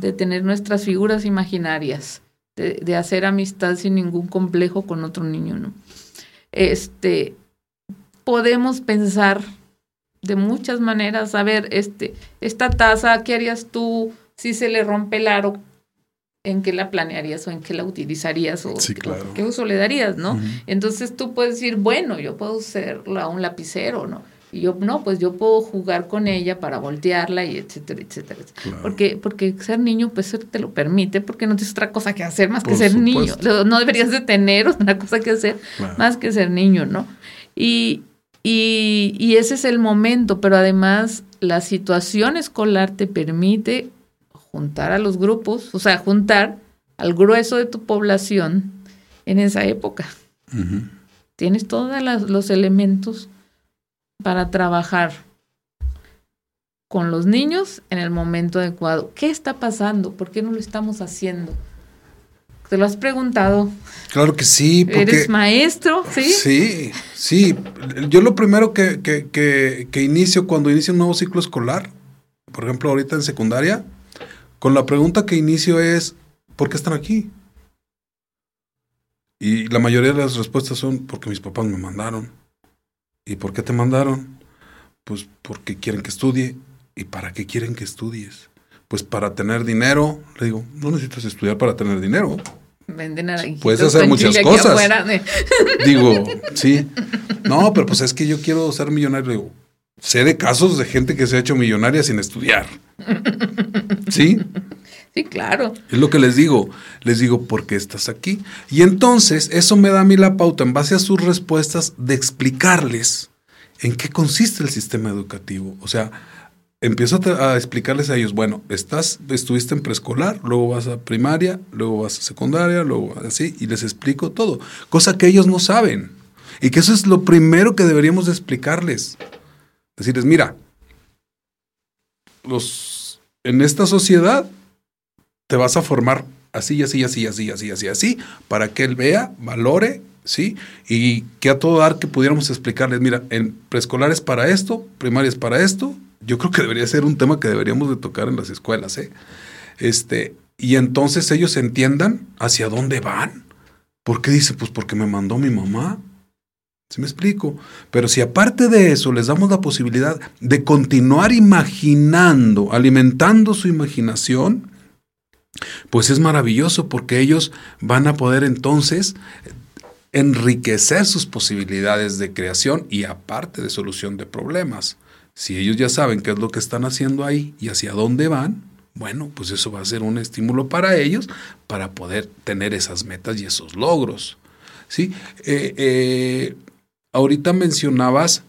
A: de tener nuestras figuras imaginarias, de, hacer amistad sin ningún complejo con otro niño, ¿no? Este, podemos pensar de muchas maneras, a ver, este, esta taza, ¿qué harías tú si se le rompe el aro? ¿En qué la planearías o en qué la utilizarías o, qué uso le darías, no? Entonces tú puedes decir, bueno, yo puedo usarla un lapicero, ¿no? Y yo, no, pues yo puedo jugar con ella para voltearla y etcétera, etcétera. Porque, porque ser niño, pues te lo permite, porque no tienes otra cosa que hacer más que ser niño. No deberías de tener otra cosa que hacer más que ser niño, ¿no? Y, y, y ese es el momento, pero además la situación escolar te permite juntar a los grupos, o sea, juntar al grueso de tu población en esa época. Tienes todos los elementos para trabajar con los niños en el momento adecuado. ¿Qué está pasando? ¿Por qué no lo estamos haciendo? ¿Te lo has preguntado?
B: Claro que sí.
A: Porque, ¿Eres maestro? Sí.
B: Sí, sí. Yo lo primero que, que, que, inicio cuando inicio un nuevo ciclo escolar, por ejemplo, ahorita en secundaria, con la pregunta que inicio es, ¿por qué están aquí? Y la mayoría de las respuestas son porque mis papás me mandaron. ¿Y por qué te mandaron? Pues porque quieren que estudie. ¿Y para qué quieren que estudies? Pues para tener dinero. Le digo, no necesitas estudiar para tener dinero.
A: Venden
B: Puedes hacer muchas cosas. Digo, sí. No, pero pues es que yo quiero ser millonario. Digo, sé de casos de gente que se ha hecho millonaria sin estudiar. ¿Sí?
A: Sí, claro.
B: Es lo que les digo. Les digo, ¿por qué estás aquí? Y entonces eso me da a mí la pauta en base a sus respuestas de explicarles en qué consiste el sistema educativo. O sea, empiezo a, explicarles a ellos, bueno, estás, estuviste en preescolar, luego vas a primaria, luego vas a secundaria, luego así, y les explico todo. Cosa que ellos no saben. Y que eso es lo primero que deberíamos de explicarles. Decirles, mira, los, en esta sociedad te vas a formar así, así, así, así, así, así, así, para que él vea, valore, ¿sí? Y que a todo dar que pudiéramos explicarles, mira, en preescolar es para esto, primaria es para esto, yo creo que debería ser un tema que deberíamos de tocar en las escuelas, ¿eh? Este, y entonces ellos entiendan hacia dónde van. ¿Por qué dice? Pues porque me mandó mi mamá. ¿Sí me explico? Pero si aparte de eso les damos la posibilidad de continuar imaginando, alimentando su imaginación, pues es maravilloso porque ellos van a poder entonces enriquecer sus posibilidades de creación y aparte de solución de problemas. Si ellos ya saben qué es lo que están haciendo ahí y hacia dónde van, bueno, pues eso va a ser un estímulo para ellos para poder tener esas metas y esos logros. ¿Sí? Eh, eh, ahorita mencionabas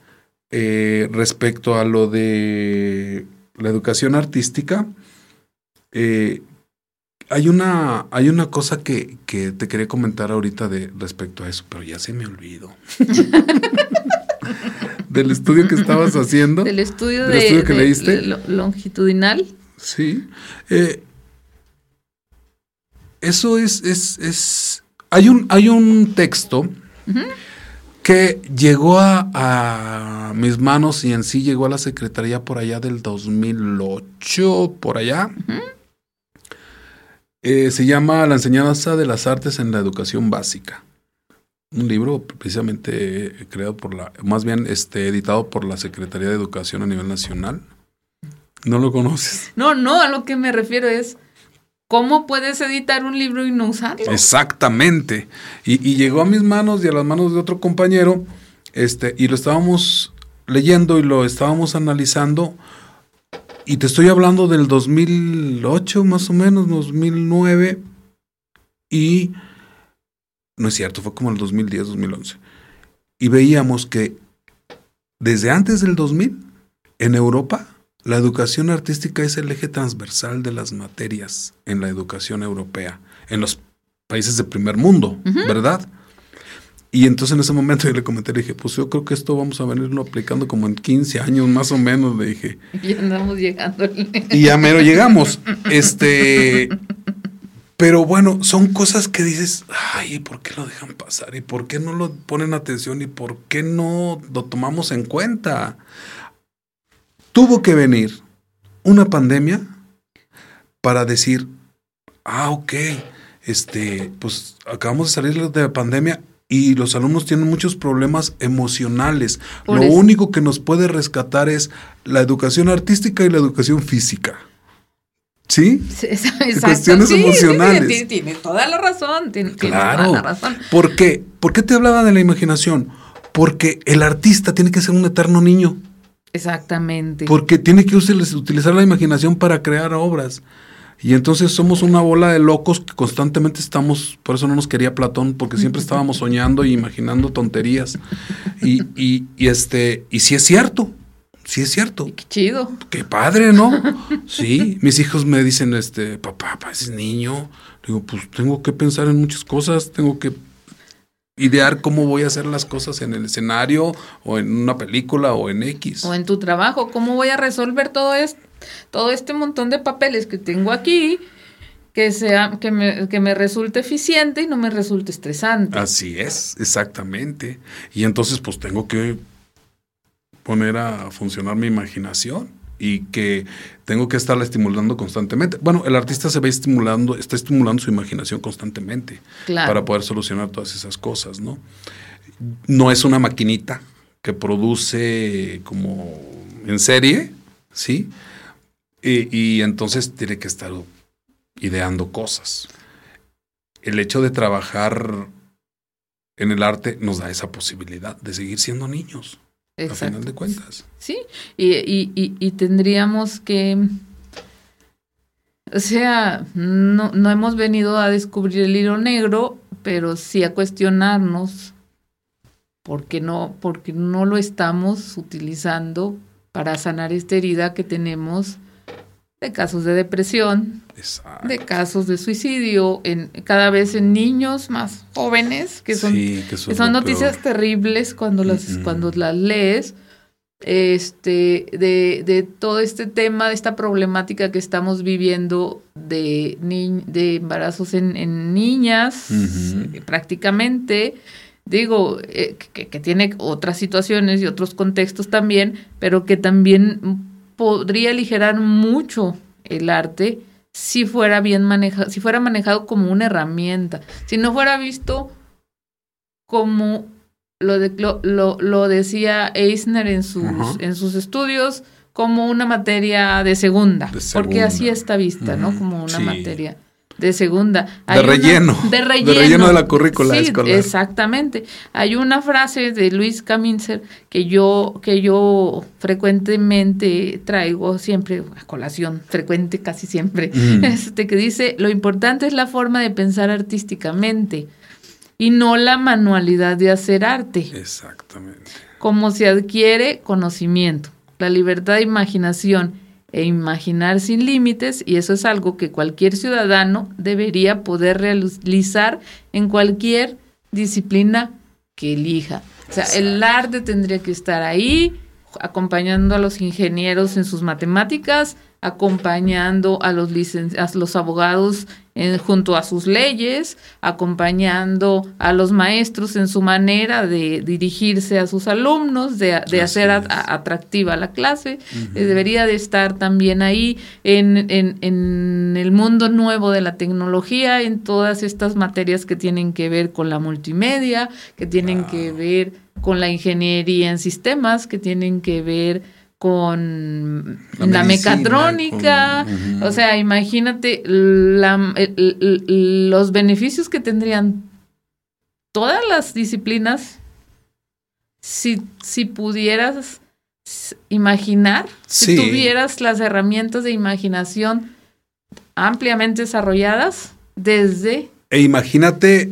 B: eh, respecto a lo de la educación artística, hay una, hay una cosa que, que, te quería comentar ahorita de respecto a eso, pero ya se me olvidó. del estudio que estabas haciendo.
A: Del estudio, de, que leíste. longitudinal.
B: Sí. Eh, eso es, es, es. Hay un, hay un texto que llegó a, a, mis manos y en sí llegó a la secretaría por allá del 2008, por allá. Eh, se llama La enseñanza de las artes en la educación básica. Un libro precisamente creado por la, más bien este, editado por la Secretaría de Educación a nivel nacional. ¿No lo conoces?
A: No, no, a lo que me refiero es, ¿cómo puedes editar un libro y no usarlo?
B: Exactamente. Y, llegó a mis manos y a las manos de otro compañero Este, y lo estábamos leyendo y lo estábamos analizando. Y te estoy hablando del 2008, más o menos, 2009. Y no es cierto, fue como el 2010, 2011. Y veíamos que desde antes del 2000, en Europa, la educación artística es el eje transversal de las materias en la educación europea, en los países de primer mundo, ¿verdad? Y entonces en ese momento yo le comenté, le dije, pues yo creo que esto vamos a venirlo aplicando como en 15 años más o menos, le dije.
A: Y andamos llegando.
B: Y ya mero llegamos. Este, pero bueno, son cosas que dices, ay, ¿por qué lo dejan pasar? ¿Y por qué no lo ponen atención? ¿Y por qué no lo tomamos en cuenta? Tuvo que venir una pandemia para decir, ah, ok, este, pues acabamos de salir de la pandemia y los alumnos tienen muchos problemas emocionales. lo único que nos puede rescatar es la educación artística y la educación física. ¿Sí?
A: Exacto. Cuestiones emocionales. tiene, toda la razón. Tiene, claro. toda la razón.
B: ¿Por qué? ¿Por qué te hablaba de la imaginación? Porque el artista tiene que ser un eterno niño.
A: Exactamente.
B: Porque tiene que utilizar la imaginación para crear obras. Y entonces somos una bola de locos que constantemente estamos, por eso no nos quería Platón, porque siempre estábamos soñando y imaginando tonterías. Y, y, y este, y sí es cierto, sí es cierto.
A: Qué chido.
B: Qué padre, ¿no? Sí, mis hijos me dicen, este, papá, papá, ese niño. Digo, pues tengo que pensar en muchas cosas, tengo que idear cómo voy a hacer las cosas en el escenario o en una película o en X.
A: O en tu trabajo, cómo voy a resolver todo esto, todo este montón de papeles que tengo aquí que sea que me, que me resulte eficiente y no me resulte estresante.
B: Así es, exactamente. Y entonces pues tengo que poner a funcionar mi imaginación y que tengo que estarla estimulando constantemente. Bueno, el artista se ve estimulando, está estimulando su imaginación constantemente para poder solucionar todas esas cosas, ¿no? No es una maquinita que produce como en serie, ¿sí? Y, y entonces tiene que estar ideando cosas. El hecho de trabajar en el arte nos da esa posibilidad de seguir siendo niños. Exacto. A final de cuentas.
A: Sí, y, y, y, tendríamos que, o sea, no, no hemos venido a descubrir el hilo negro, pero sí a cuestionarnos por qué no, porque no lo estamos utilizando para sanar esta herida que tenemos de casos de depresión, de casos de suicidio, en, cada vez en niños más jóvenes, que son, son noticias terribles cuando las, cuando las lees, este, de, de, todo este tema, de esta problemática que estamos viviendo de, de embarazos en, niñas, prácticamente. Digo, eh, que, que tiene otras situaciones y otros contextos también, pero que también podría aligerar mucho el arte si fuera bien manejado, si fuera manejado como una herramienta, si no fuera visto como lo, de, lo, lo, decía Eisner en sus, en sus estudios, como una materia de segunda, porque así está vista, ¿no? Como una materia de segunda.
B: de relleno. de relleno. De relleno de la currícula
A: sí, Exactamente. Hay una frase de Luis Caminser que yo, que yo frecuentemente traigo siempre a colación, frecuente casi siempre, este, que dice, lo importante es la forma de pensar artísticamente y no la manualidad de hacer arte.
B: Exactamente.
A: Como se adquiere conocimiento, la libertad de imaginación e imaginar sin límites y eso es algo que cualquier ciudadano debería poder realizar en cualquier disciplina que elija. O sea, el arte tendría que estar ahí acompañando a los ingenieros en sus matemáticas, acompañando a los, a los abogados junto a sus leyes, acompañando a los maestros en su manera de dirigirse a sus alumnos, de, hacer atractiva la clase. Eh, debería de estar también ahí en, en, el mundo nuevo de la tecnología, en todas estas materias que tienen que ver con la multimedia, que tienen que ver con la ingeniería en sistemas, que tienen que ver con la, mecatrónica, o sea, imagínate los beneficios que tendrían todas las disciplinas si, si pudieras imaginar, si tuvieras las herramientas de imaginación ampliamente desarrolladas desde...
B: E imagínate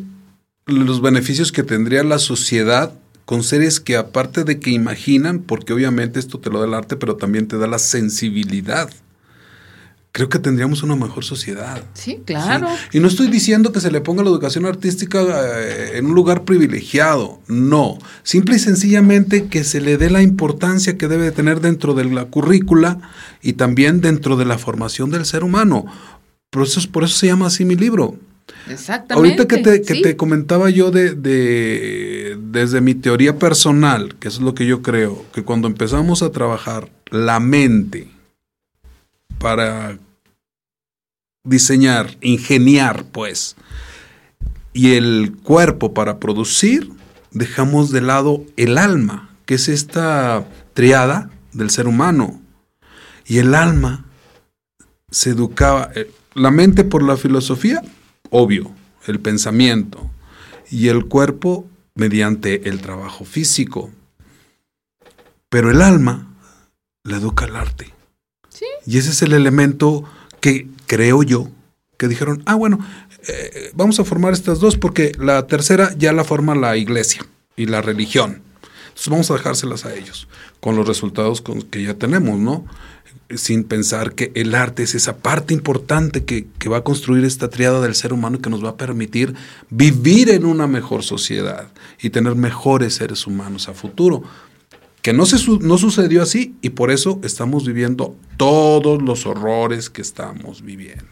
B: los beneficios que tendría la sociedad con seres que aparte de que imaginan, porque obviamente esto te lo da el arte, pero también te da la sensibilidad creo que tendríamos una mejor sociedad.
A: Sí, claro.
B: Y no estoy diciendo que se le ponga la educación artística eh, en un lugar privilegiado, no. Simple y sencillamente que se le dé la importancia que debe tener dentro de la currícula y también dentro de la formación del ser humano. Por eso, por eso se llama así mi libro.
A: Exactamente.
B: Ahorita que te, que te comentaba yo de, de, desde mi teoría personal, que es lo que yo creo, que cuando empezamos a trabajar la mente, para diseñar, ingeniar, pues, y el cuerpo para producir, dejamos de lado el alma, que es esta triada del ser humano. Y el alma se educaba, eh, la mente por la filosofía, obvio, el pensamiento, y el cuerpo mediante el trabajo físico. Pero el alma la educa el arte. Y ese es el elemento que creo yo que dijeron, ah, bueno, eh, vamos a formar estas dos porque la tercera ya la forma la iglesia y la religión. Entonces vamos a dejárselas a ellos, con los resultados que ya tenemos, ¿no? Sin pensar que el arte es esa parte importante que, que va a construir esta triada del ser humano y que nos va a permitir vivir en una mejor sociedad y tener mejores seres humanos a futuro que no, se no sucedió así y por eso estamos viviendo todos los horrores que estamos viviendo.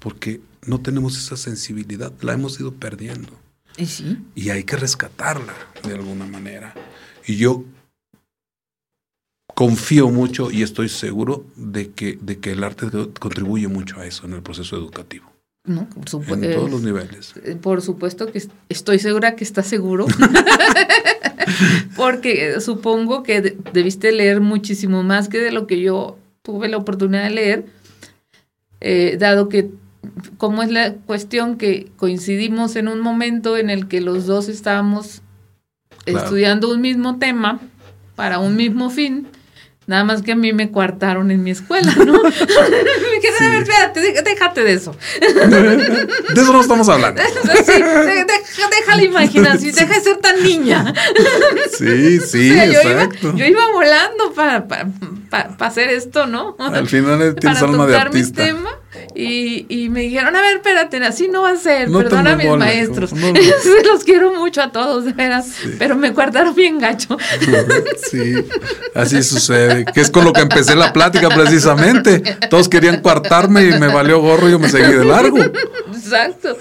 B: Porque no tenemos esa sensibilidad, la hemos ido perdiendo.
A: ¿Y, sí?
B: y hay que rescatarla de alguna manera. Y yo confío mucho y estoy seguro de que, de que el arte contribuye mucho a eso en el proceso educativo.
A: No, por supuesto.
B: En todos los niveles.
A: Eh, por supuesto que estoy segura que está seguro. Porque supongo que debiste leer muchísimo más que de lo que yo tuve la oportunidad de leer, eh, dado que como es la cuestión que coincidimos en un momento en el que los dos estábamos estudiando un mismo tema para un mismo fin, Nada más que a mí me coartaron en mi escuela, ¿no? me quedé, a ver, espérate, déjate de eso.
B: de eso no estamos hablando.
A: sí, deja, la imaginación, deja de ser tan niña.
B: sí, sí, exacto.
A: Yo iba, volando para, para, para, hacer esto, ¿no?
B: Al final tienes alma de artista. Mi tema
A: y, y, me dijeron, a ver, espérate, así no va a ser, perdona a mis maestros. Los quiero mucho a todos, de veras, pero me guardaron bien gacho.
B: sí, así sucede, que es con lo que empecé la plática precisamente. Todos querían cuartarme y me valió gorro y yo me seguí de largo.
A: Exacto.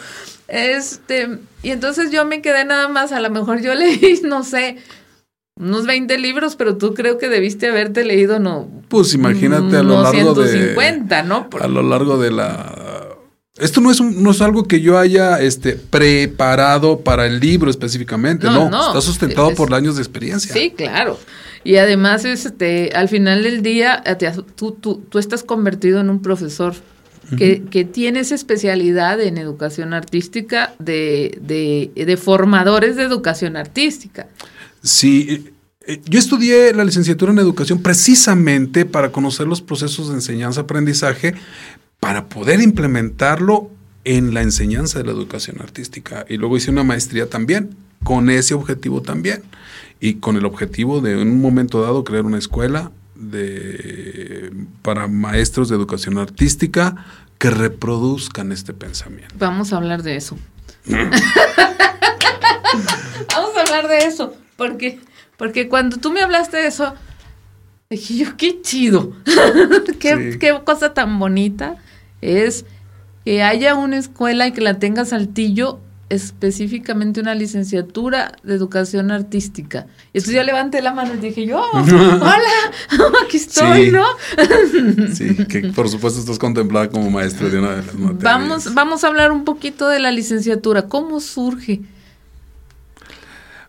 A: Este, y entonces yo me quedé nada más, a lo mejor yo leí, no sé, unos 20 libros, pero tú creo que debiste haberte leído, no.
B: Pues imagínate a lo largo
A: 150, de. ¿no?
B: A lo largo de la. Esto no es, no es algo que yo haya este, preparado para el libro específicamente, no. Está sustentado por años de experiencia.
A: Sí, claro. Y además, este, al final del día, tú, tú, tú estás convertido en un profesor que, que, tiene esa especialidad en educación artística de, de, de formadores de educación artística.
B: Sí, eh, eh, yo estudié la licenciatura en educación precisamente para conocer los procesos de enseñanza-aprendizaje, para poder implementarlo en la enseñanza de la educación artística. Y luego hice una maestría también, con ese objetivo también. Y con el objetivo de en un momento dado crear una escuela de, para maestros de educación artística que reproduzcan este pensamiento.
A: Vamos a hablar de eso. Vamos a hablar de eso. Porque, porque cuando tú me hablaste de eso, dije yo, qué chido. qué, qué cosa tan bonita es que haya una escuela y que la tenga Saltillo específicamente una licenciatura de educación artística. Y entonces yo levanté la mano y dije yo, hola, aquí estoy, ¿no?
B: sí, que por supuesto estás contemplada como maestra de una de las materias.
A: Vamos, vamos a hablar un poquito de la licenciatura. ¿Cómo surge?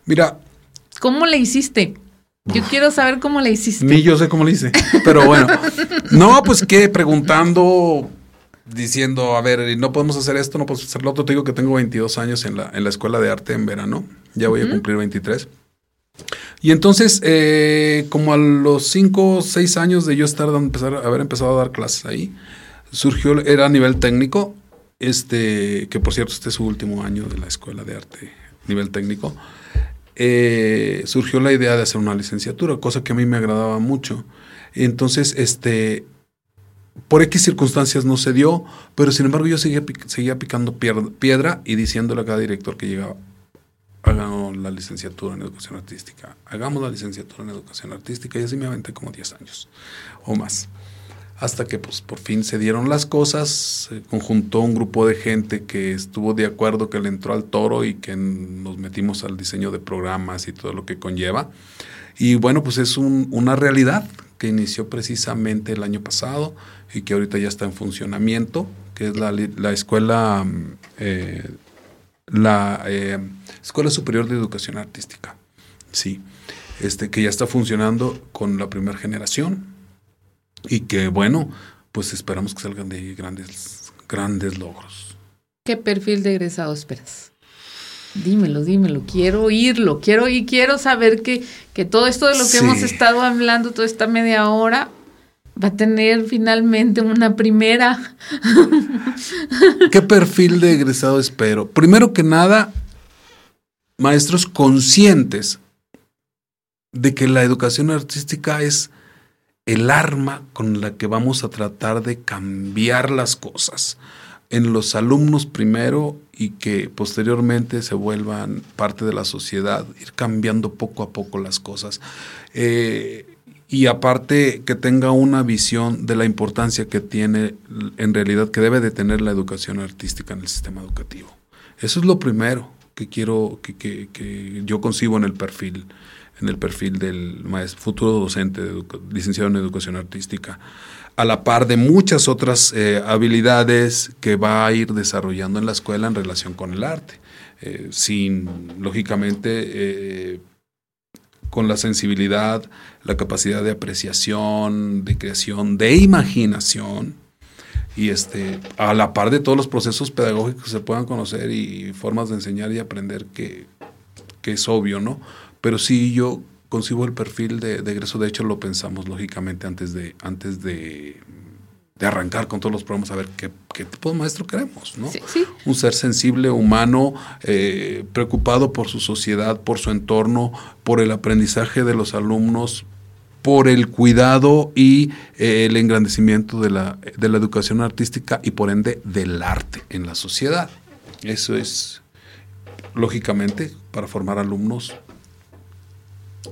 B: Mira,
A: ¿Cómo le hiciste? Yo quiero saber cómo le hiciste.
B: Ni yo sé cómo le hice. Pero bueno. No, pues que preguntando, diciendo, a ver, no podemos hacer esto, no podemos hacer lo otro. Te digo que tengo 22 años en la, en la escuela de arte en verano. Ya voy a cumplir 23. Y entonces, eh, como a los cinco o seis años de yo estar empezar, haber empezado a dar clases ahí, surgió, era a nivel técnico, este, que por cierto, este es su último año de la escuela de arte, nivel técnico, eh, surgió la idea de hacer una licenciatura, cosa que a mí me agradaba mucho. Entonces, este, por X circunstancias no se dio, pero sin embargo yo seguía, seguía picando piedra y diciéndole a cada director que llegaba, hagamos la licenciatura en educación artística, hagamos la licenciatura en educación artística y así me aventé como 10 años o más. Hasta que pues por fin se dieron las cosas, se conjuntó un grupo de gente que estuvo de acuerdo, que le entró al toro y que nos metimos al diseño de programas y todo lo que conlleva. Y bueno, pues es una realidad que inició precisamente el año pasado y que ahorita ya está en funcionamiento, que es la, escuela, eh, la eh, Escuela Superior de Educación Artística. Sí, este, que ya está funcionando con la primera generación y que bueno, pues esperamos que salgan de ahí grandes, grandes logros.
A: ¿Qué perfil de egresado esperas? Dímelo, dímelo, quiero oírlo, quiero y quiero saber que, que todo esto de lo que hemos estado hablando toda esta media hora va a tener finalmente una primera.
B: ¿Qué perfil de egresado espero? Primero que nada, maestros conscientes de que la educación artística es el arma con la que vamos a tratar de cambiar las cosas en los alumnos primero y que posteriormente se vuelvan parte de la sociedad, ir cambiando poco a poco las cosas. Eh, y aparte que tenga una visión de la importancia que tiene, en realidad, que debe de tener la educación artística en el sistema educativo. Eso es lo primero que quiero, que, que, yo concibo en el perfil, en el perfil del maestro, futuro docente, licenciado en educación artística, a la par de muchas otras eh, habilidades que va a ir desarrollando en la escuela en relación con el arte. Eh, sin, lógicamente, eh, con la sensibilidad, la capacidad de apreciación, de creación, de imaginación, y este, a la par de todos los procesos pedagógicos que se puedan conocer y formas de enseñar y aprender que, que es obvio, ¿no? Pero sí yo concibo el perfil de, de, egreso, de hecho lo pensamos lógicamente antes de, antes de de arrancar con todos los programas a ver qué, tipo de maestro queremos, ¿no? Un ser sensible, humano, eh, preocupado por su sociedad, por su entorno, por el aprendizaje de los alumnos, por el cuidado y eh, el engrandecimiento de la, de la educación artística y por ende del arte en la sociedad. Eso es, lógicamente, para formar alumnos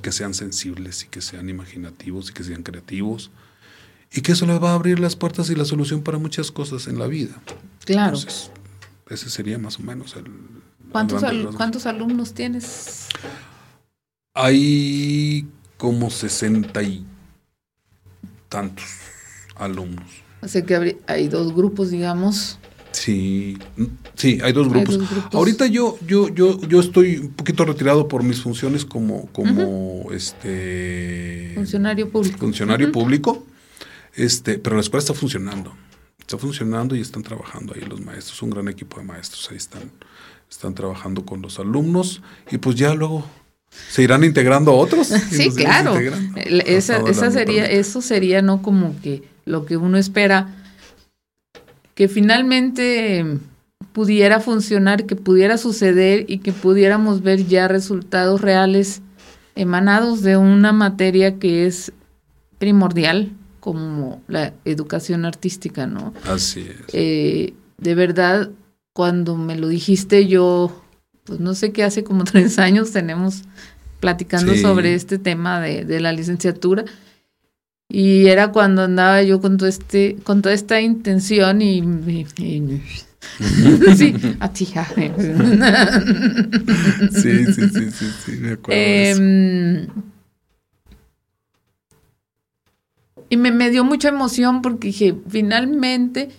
B: que sean sensibles y que sean imaginativos y que sean creativos y que eso les va a abrir las puertas y la solución para muchas cosas en la vida.
A: Claro.
B: ese sería más o menos el...
A: ¿Cuántos, ¿cuántos alumnos tienes?
B: Hay como sesenta y tantos alumnos.
A: O sea que hay dos grupos, digamos.
B: Sí, sí, hay dos grupos. Ahorita yo, yo, yo, yo estoy un poquito retirado por mis funciones como, como este
A: funcionario público.
B: Funcionario público. Este, pero la escuela está funcionando. Está funcionando y están trabajando ahí los maestros, un gran equipo de maestros. Ahí están, están trabajando con los alumnos y pues ya luego se irán integrando otros.
A: Sí, claro. Esa, sería, eso sería no como que lo que uno espera que finalmente pudiera funcionar, que pudiera suceder y que pudiéramos ver ya resultados reales emanados de una materia que es primordial como la educación artística, ¿no?
B: Así es.
A: Eh, de verdad, cuando me lo dijiste yo, pues no sé qué, hace como tres años tenemos platicando sobre este tema de, la licenciatura. Y era cuando andaba yo con todo este, con toda esta intención y, ti.
B: sí, sí, sí, sí, sí, me acuerdo. Eh,
A: y me, dio mucha emoción porque dije, finalmente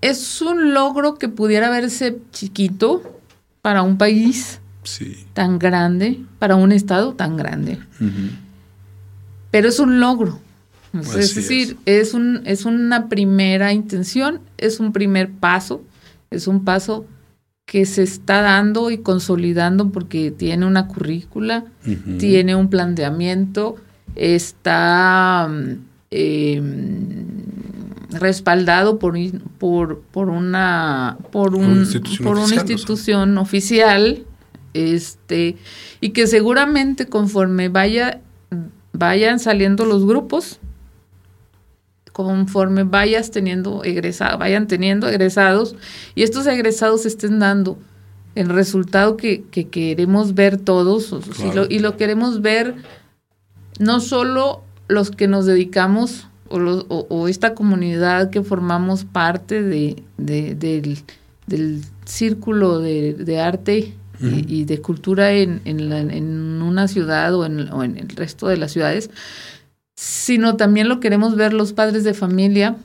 A: es un logro que pudiera verse chiquito para un país tan grande, para un estado tan grande. Pero es un logro. Es decir, es. un, es una primera intención, es un primer paso, es un paso que se está dando y consolidando porque tiene una currícula, tiene un planteamiento, está eh, respaldado por, por, por, una por un, por una institución oficial este y que seguramente conforme vaya vayan saliendo los grupos conforme vayas teniendo egresados, vayan teniendo egresados y estos egresados estén dando el resultado que, queremos ver todos y lo queremos ver no solo los que nos dedicamos o, esta comunidad que formamos parte de, del, círculo de, arte y, de cultura en, en, una ciudad o, o en, el resto de las ciudades, sino también lo queremos ver los padres de familia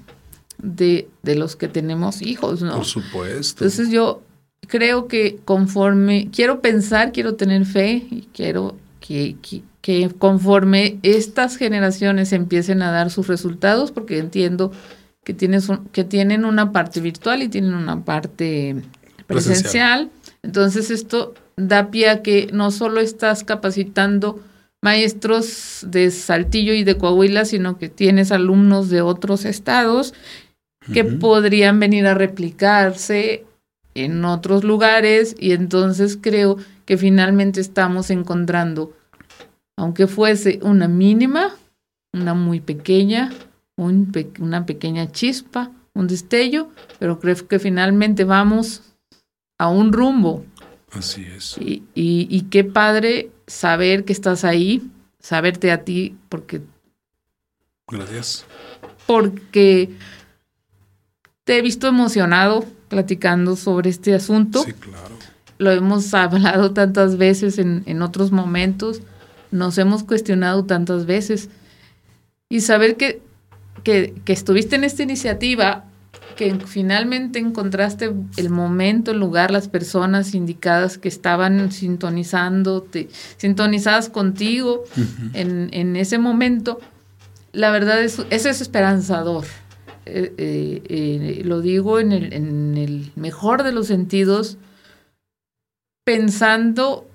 A: de, de los que tenemos hijos, ¿no?
B: Por supuesto.
A: Entonces yo creo que conforme quiero pensar, quiero tener fe y quiero que, que conforme estas generaciones empiecen a dar sus resultados, porque entiendo que, tienes que tienen una parte virtual y tienen una parte presencial. Entonces esto da pie a que no solo estás capacitando maestros de Saltillo y de Coahuila, sino que tienes alumnos de otros estados que podrían venir a replicarse en otros lugares y entonces creo que finalmente estamos encontrando aunque fuese una mínima, una muy pequeña, una pequeña chispa, un destello, pero creo que finalmente vamos a un rumbo.
B: Así es.
A: Y, y, qué padre saber que estás ahí, saberte a ti, porque...
B: Gracias.
A: Porque te he visto emocionado platicando sobre este asunto.
B: Sí, claro.
A: Lo hemos hablado tantas veces en, en otros momentos nos hemos cuestionado tantas veces. Y saber que, que, estuviste en esta iniciativa, que finalmente encontraste el momento, el lugar, las personas indicadas que estaban sintonizándote, sintonizadas contigo en, en, ese momento, la verdad es, eso es esperanzador. Eh, eh, eh, lo digo en el, en el mejor de los sentidos, pensando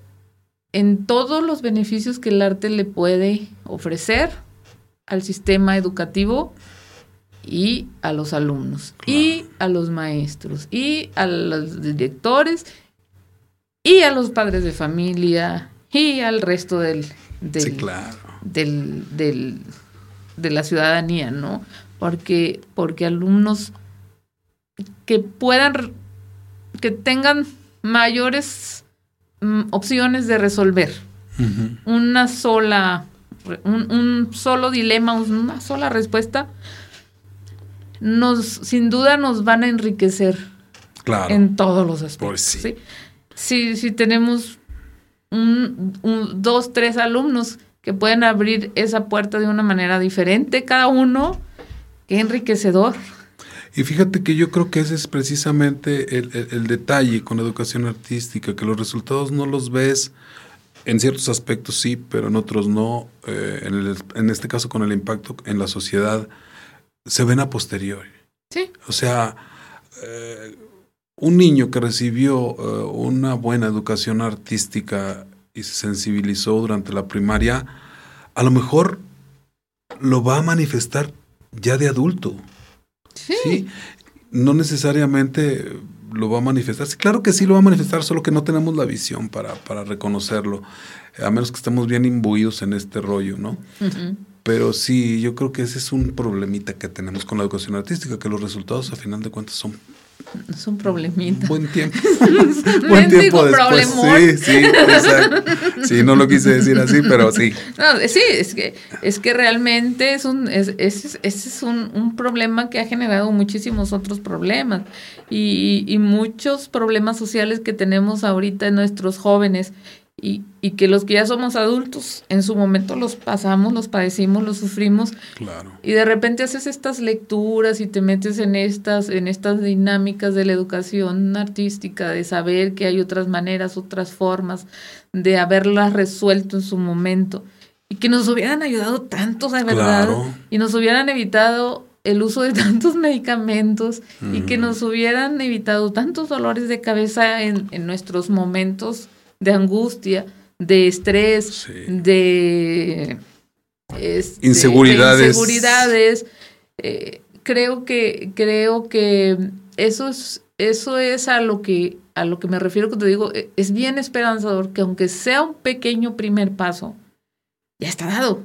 A: en todos los beneficios que el arte le puede ofrecer al sistema educativo y a los alumnos y a los maestros y a los directores y a los padres de familia y al resto del, del, del, de la ciudadanía, ¿no? Porque, porque alumnos que puedan, que tengan mayores Mm, opciones de resolver. Una sola, un, solo dilema, una sola respuesta, nos, sin duda nos van a enriquecer en todos los aspectos. Si, si tenemos un, dos, tres alumnos que pueden abrir esa puerta de una manera diferente, cada uno, qué enriquecedor.
B: Y fíjate que yo creo que ese es precisamente el, detalle con la educación artística, que los resultados no los ves, en ciertos aspectos sí, pero en otros no. Eh, en, este caso con el impacto en la sociedad, se ven a posteriori.
A: Sí.
B: O sea, eh, un niño que recibió eh, una buena educación artística y se sensibilizó durante la primaria, a lo mejor lo va a manifestar ya de adulto. Sí. No necesariamente lo va a manifestar. claro que sí lo va a manifestar, solo que no tenemos la visión para, para reconocerlo, a menos que estemos bien imbuidos en este rollo, ¿no? Pero sí, yo creo que ese es un problemita que tenemos con la educación artística, que los resultados a final de cuentas son
A: es un problemita.
B: Buen tiempo. buen tiempo después. Sí, sí, exacto. Sí, no lo quise decir así, pero sí.
A: sí, es que, es que realmente es un, es, ese es un, un, problema que ha generado muchísimos otros problemas y, y muchos problemas sociales que tenemos ahorita en nuestros jóvenes y, y, que los que ya somos adultos en su momento los pasamos, los padecimos, los sufrimos.
B: Claro.
A: Y de repente haces estas lecturas y te metes en estas, en estas dinámicas de la educación artística, de saber que hay otras maneras, otras formas, de haberlas resuelto en su momento. Y que nos hubieran ayudado tanto, de verdad. Y nos hubieran evitado el uso de tantos medicamentos y que nos hubieran evitado tantos dolores de cabeza en, en nuestros momentos de angustia, de estrés, de,
B: este, inseguridades.
A: inseguridades. Eh, creo que, creo que eso es, eso es a lo que a lo que me refiero cuando digo, e, es bien esperanzador que aunque sea un pequeño primer paso, ya está dado.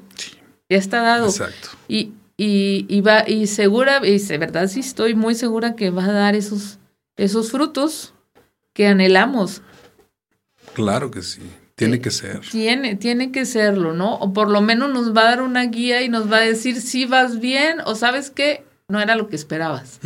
A: Ya está dado.
B: Exacto.
A: Y, y, y, va, y segura, y de verdad sí estoy muy segura que va a dar esos, esos frutos que anhelamos.
B: Claro que sí. Tiene que ser.
A: Tiene, tiene que serlo, ¿no? O por lo menos nos va a dar una guía y nos va a decir si vas bien o sabes que no era lo que esperabas.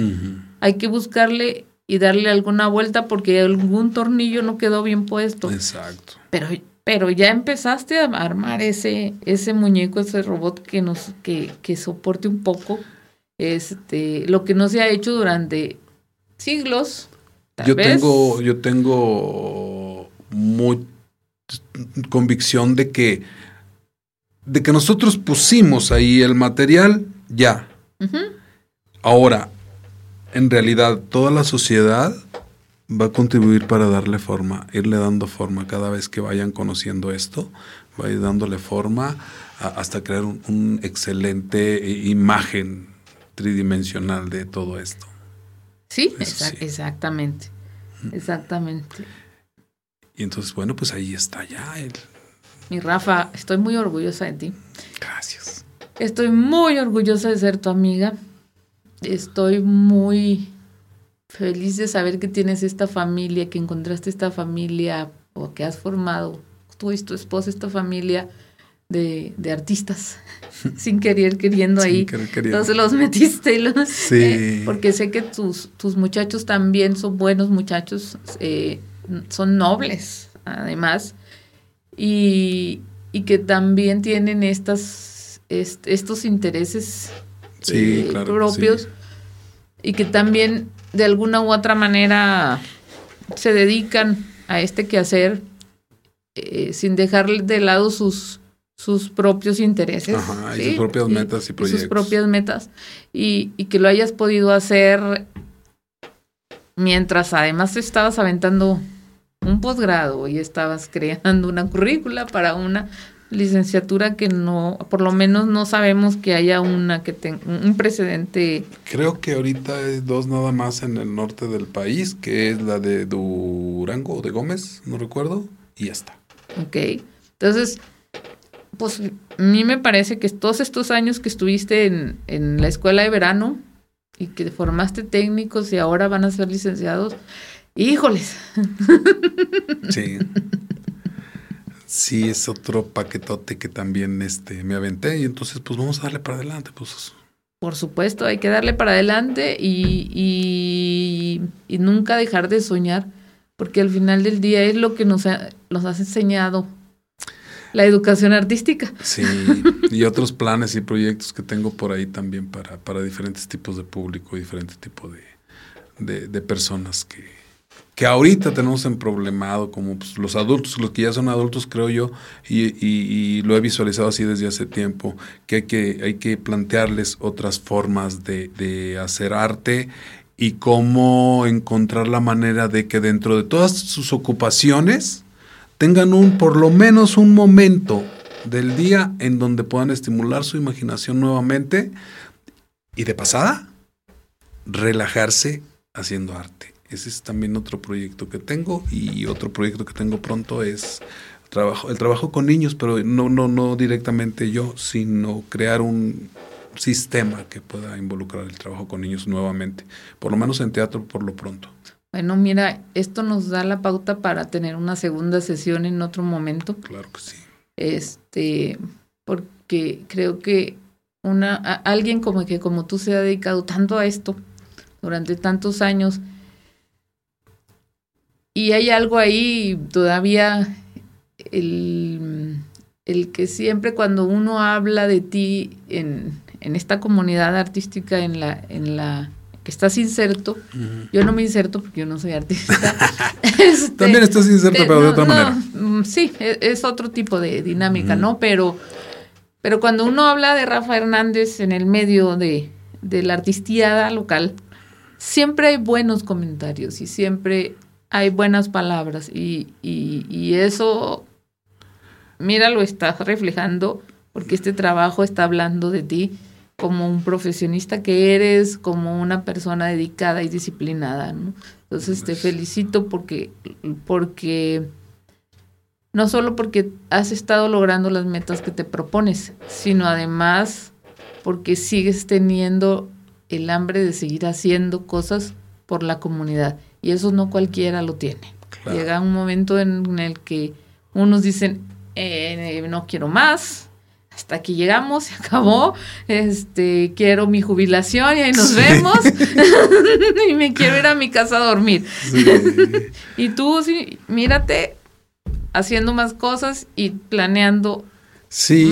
A: Hay que buscarle y darle alguna vuelta porque algún tornillo no quedó bien puesto.
B: Exacto.
A: Pero, pero ya empezaste a armar ese, ese muñeco, ese robot que nos, que, que soporte un poco este, lo que no se ha hecho durante siglos.
B: yo tengo, yo tengo muy convicción de que, de que nosotros pusimos ahí el material, ya. Ahora, en realidad, toda la sociedad va a contribuir para darle forma, irle dando forma cada vez que vayan conociendo esto, va a ir dándole forma hasta crear un, excelente imagen tridimensional de todo esto.
A: Sí, exactamente, exactamente.
B: Y entonces, bueno, pues ahí está ya el...
A: Mi Rafa, estoy muy orgullosa de ti.
B: Gracias.
A: Estoy muy orgullosa de ser tu amiga. Estoy muy feliz de saber que tienes esta familia, que encontraste esta familia o que has formado, tú y tu esposa, esta familia de, de artistas, sin querer, queriendo ahí. Entonces los metiste y los... Sí. Eh, porque sé que tus, tus muchachos también son buenos muchachos. Eh, son nobles, además, y, que también tienen estas, estos intereses eh, propios y que también de alguna u otra manera se dedican a este quehacer eh, sin dejar de lado sus, sus propios intereses.
B: y sus propias metas y proyectos.
A: sus propias metas. Y, y, que lo hayas podido hacer mientras además estabas aventando un posgrado y estabas creando una currícula para una licenciatura que no, por lo menos no sabemos que haya una que tenga un precedente.
B: Creo que ahorita hay dos nada más en el norte del país, que es la de Durango o de Gómez, no recuerdo, y ya está.
A: Ok, entonces, pues a mí me parece que todos estos años que estuviste en, en la escuela de verano y que formaste técnicos y ahora van a ser licenciados, Híjoles.
B: Sí. Sí, es otro paquetote que también este, me aventé y entonces pues vamos a darle para adelante. Pues.
A: Por supuesto, hay que darle para adelante y, y, nunca dejar de soñar, porque al final del día es lo que nos, nos has enseñado la educación artística.
B: Sí, y otros planes y proyectos que tengo por ahí también para, para diferentes tipos de público y diferentes tipos de, de personas que, que ahorita tenemos en problemado como pues, los adultos, los que ya son adultos, creo yo, y, lo he visualizado así desde hace tiempo, que hay que, hay que plantearles otras formas de, hacer arte y cómo encontrar la manera de que dentro de todas sus ocupaciones tengan un, por lo menos un momento del día en donde puedan estimular su imaginación nuevamente y de pasada, relajarse haciendo arte. Ese es también otro proyecto que tengo y otro proyecto que tengo pronto es trabajo, el trabajo con niños, pero no, no, no directamente yo, sino crear un sistema que pueda involucrar el trabajo con niños nuevamente, por lo menos en teatro por lo pronto.
A: Bueno, mira, esto nos da la pauta para tener una segunda sesión en otro momento.
B: Claro que sí.
A: Este, porque creo que una alguien como que como tú se ha dedicado tanto a esto durante tantos años y hay algo ahí todavía, el, que siempre cuando uno habla de ti en, esta comunidad artística en la, en la que estás inserto, yo no me inserto porque yo no soy artista.
B: Este, También estás inserto, pero de otra manera.
A: Mm, sí, es, es, otro tipo de dinámica, ¿no? Pero, pero cuando uno habla de Rafa Hernández en el medio de, de la artistiada local, siempre hay buenos comentarios y siempre hay buenas palabras y, y, eso, mira, lo estás reflejando porque este trabajo está hablando de ti como un profesionista que eres, como una persona dedicada y disciplinada, ¿no? Entonces te felicito porque, porque no solo porque has estado logrando las metas que te propones, sino además porque sigues teniendo el hambre de seguir haciendo cosas por la comunidad. Y eso no cualquiera lo tiene. Llega un momento en el que unos dicen, eh, no quiero más, hasta aquí llegamos, se acabó, este, quiero mi jubilación y ahí nos vemos, y me quiero ir a mi casa a dormir. y tú, sí, mírate haciendo más cosas y planeando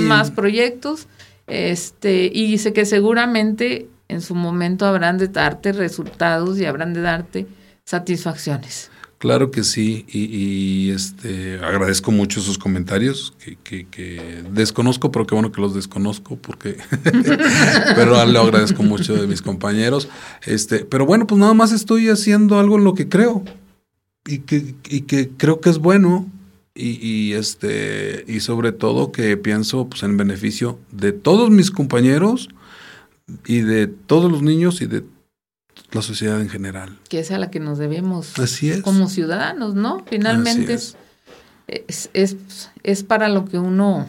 A: más proyectos, este, y sé que seguramente en su momento habrán de darte resultados y habrán de darte satisfacciones.
B: Claro que sí, y, este agradezco mucho sus comentarios, que, desconozco, pero qué bueno que los desconozco, porque pero lo agradezco mucho de mis compañeros. Este, pero bueno, pues nada más estoy haciendo algo en lo que creo, y que, y que creo que es bueno, y, y, este, y sobre todo que pienso pues, en beneficio de todos mis compañeros y de todos los niños y de la sociedad en general.
A: Que es a la que nos debemos
B: Así es.
A: como ciudadanos, ¿no? Finalmente es. Es, es, para lo que uno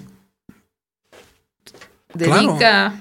A: dedica,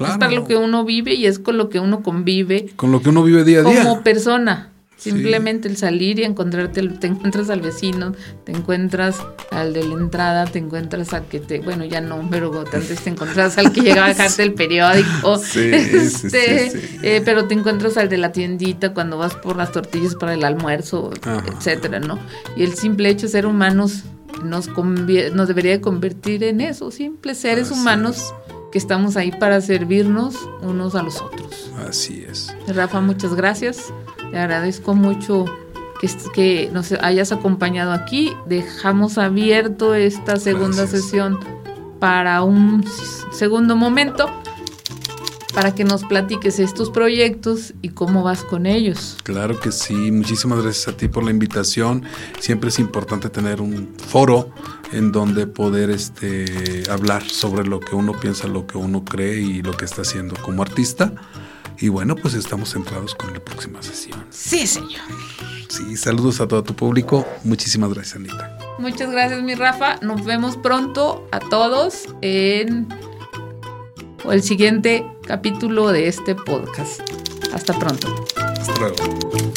A: es para lo que uno vive y es con lo que uno convive.
B: Con lo que uno vive día a día.
A: Como persona. Simplemente el salir y encontrarte, te encuentras al vecino, te encuentras al de la entrada, te encuentras al que te, bueno, ya no, pero antes te encuentras al que llega a dejarte el periódico, este, eh, pero te encuentras al de la tiendita cuando vas por las tortillas para el almuerzo, etcétera, ¿no? Y el simple hecho de ser humanos nos, nos debería convertir en eso, simples seres humanos que estamos ahí para servirnos unos a los otros.
B: Así es.
A: Rafa, muchas gracias. Te agradezco mucho que, que nos hayas acompañado aquí. Dejamos abierto esta segunda sesión para un segundo momento para que nos platiques estos proyectos y cómo vas con ellos.
B: Claro que sí, muchísimas gracias a ti por la invitación. Siempre es importante tener un foro en donde poder este, hablar sobre lo que uno piensa, lo que uno cree y lo que está haciendo como artista. Y bueno, pues estamos centrados con la próxima sesión.
A: Sí, señor.
B: Sí, saludos a todo tu público. Muchísimas gracias, Anita.
A: Muchas gracias, mi Rafa. Nos vemos pronto a todos en el siguiente capítulo de este podcast. Hasta pronto.
B: Hasta luego.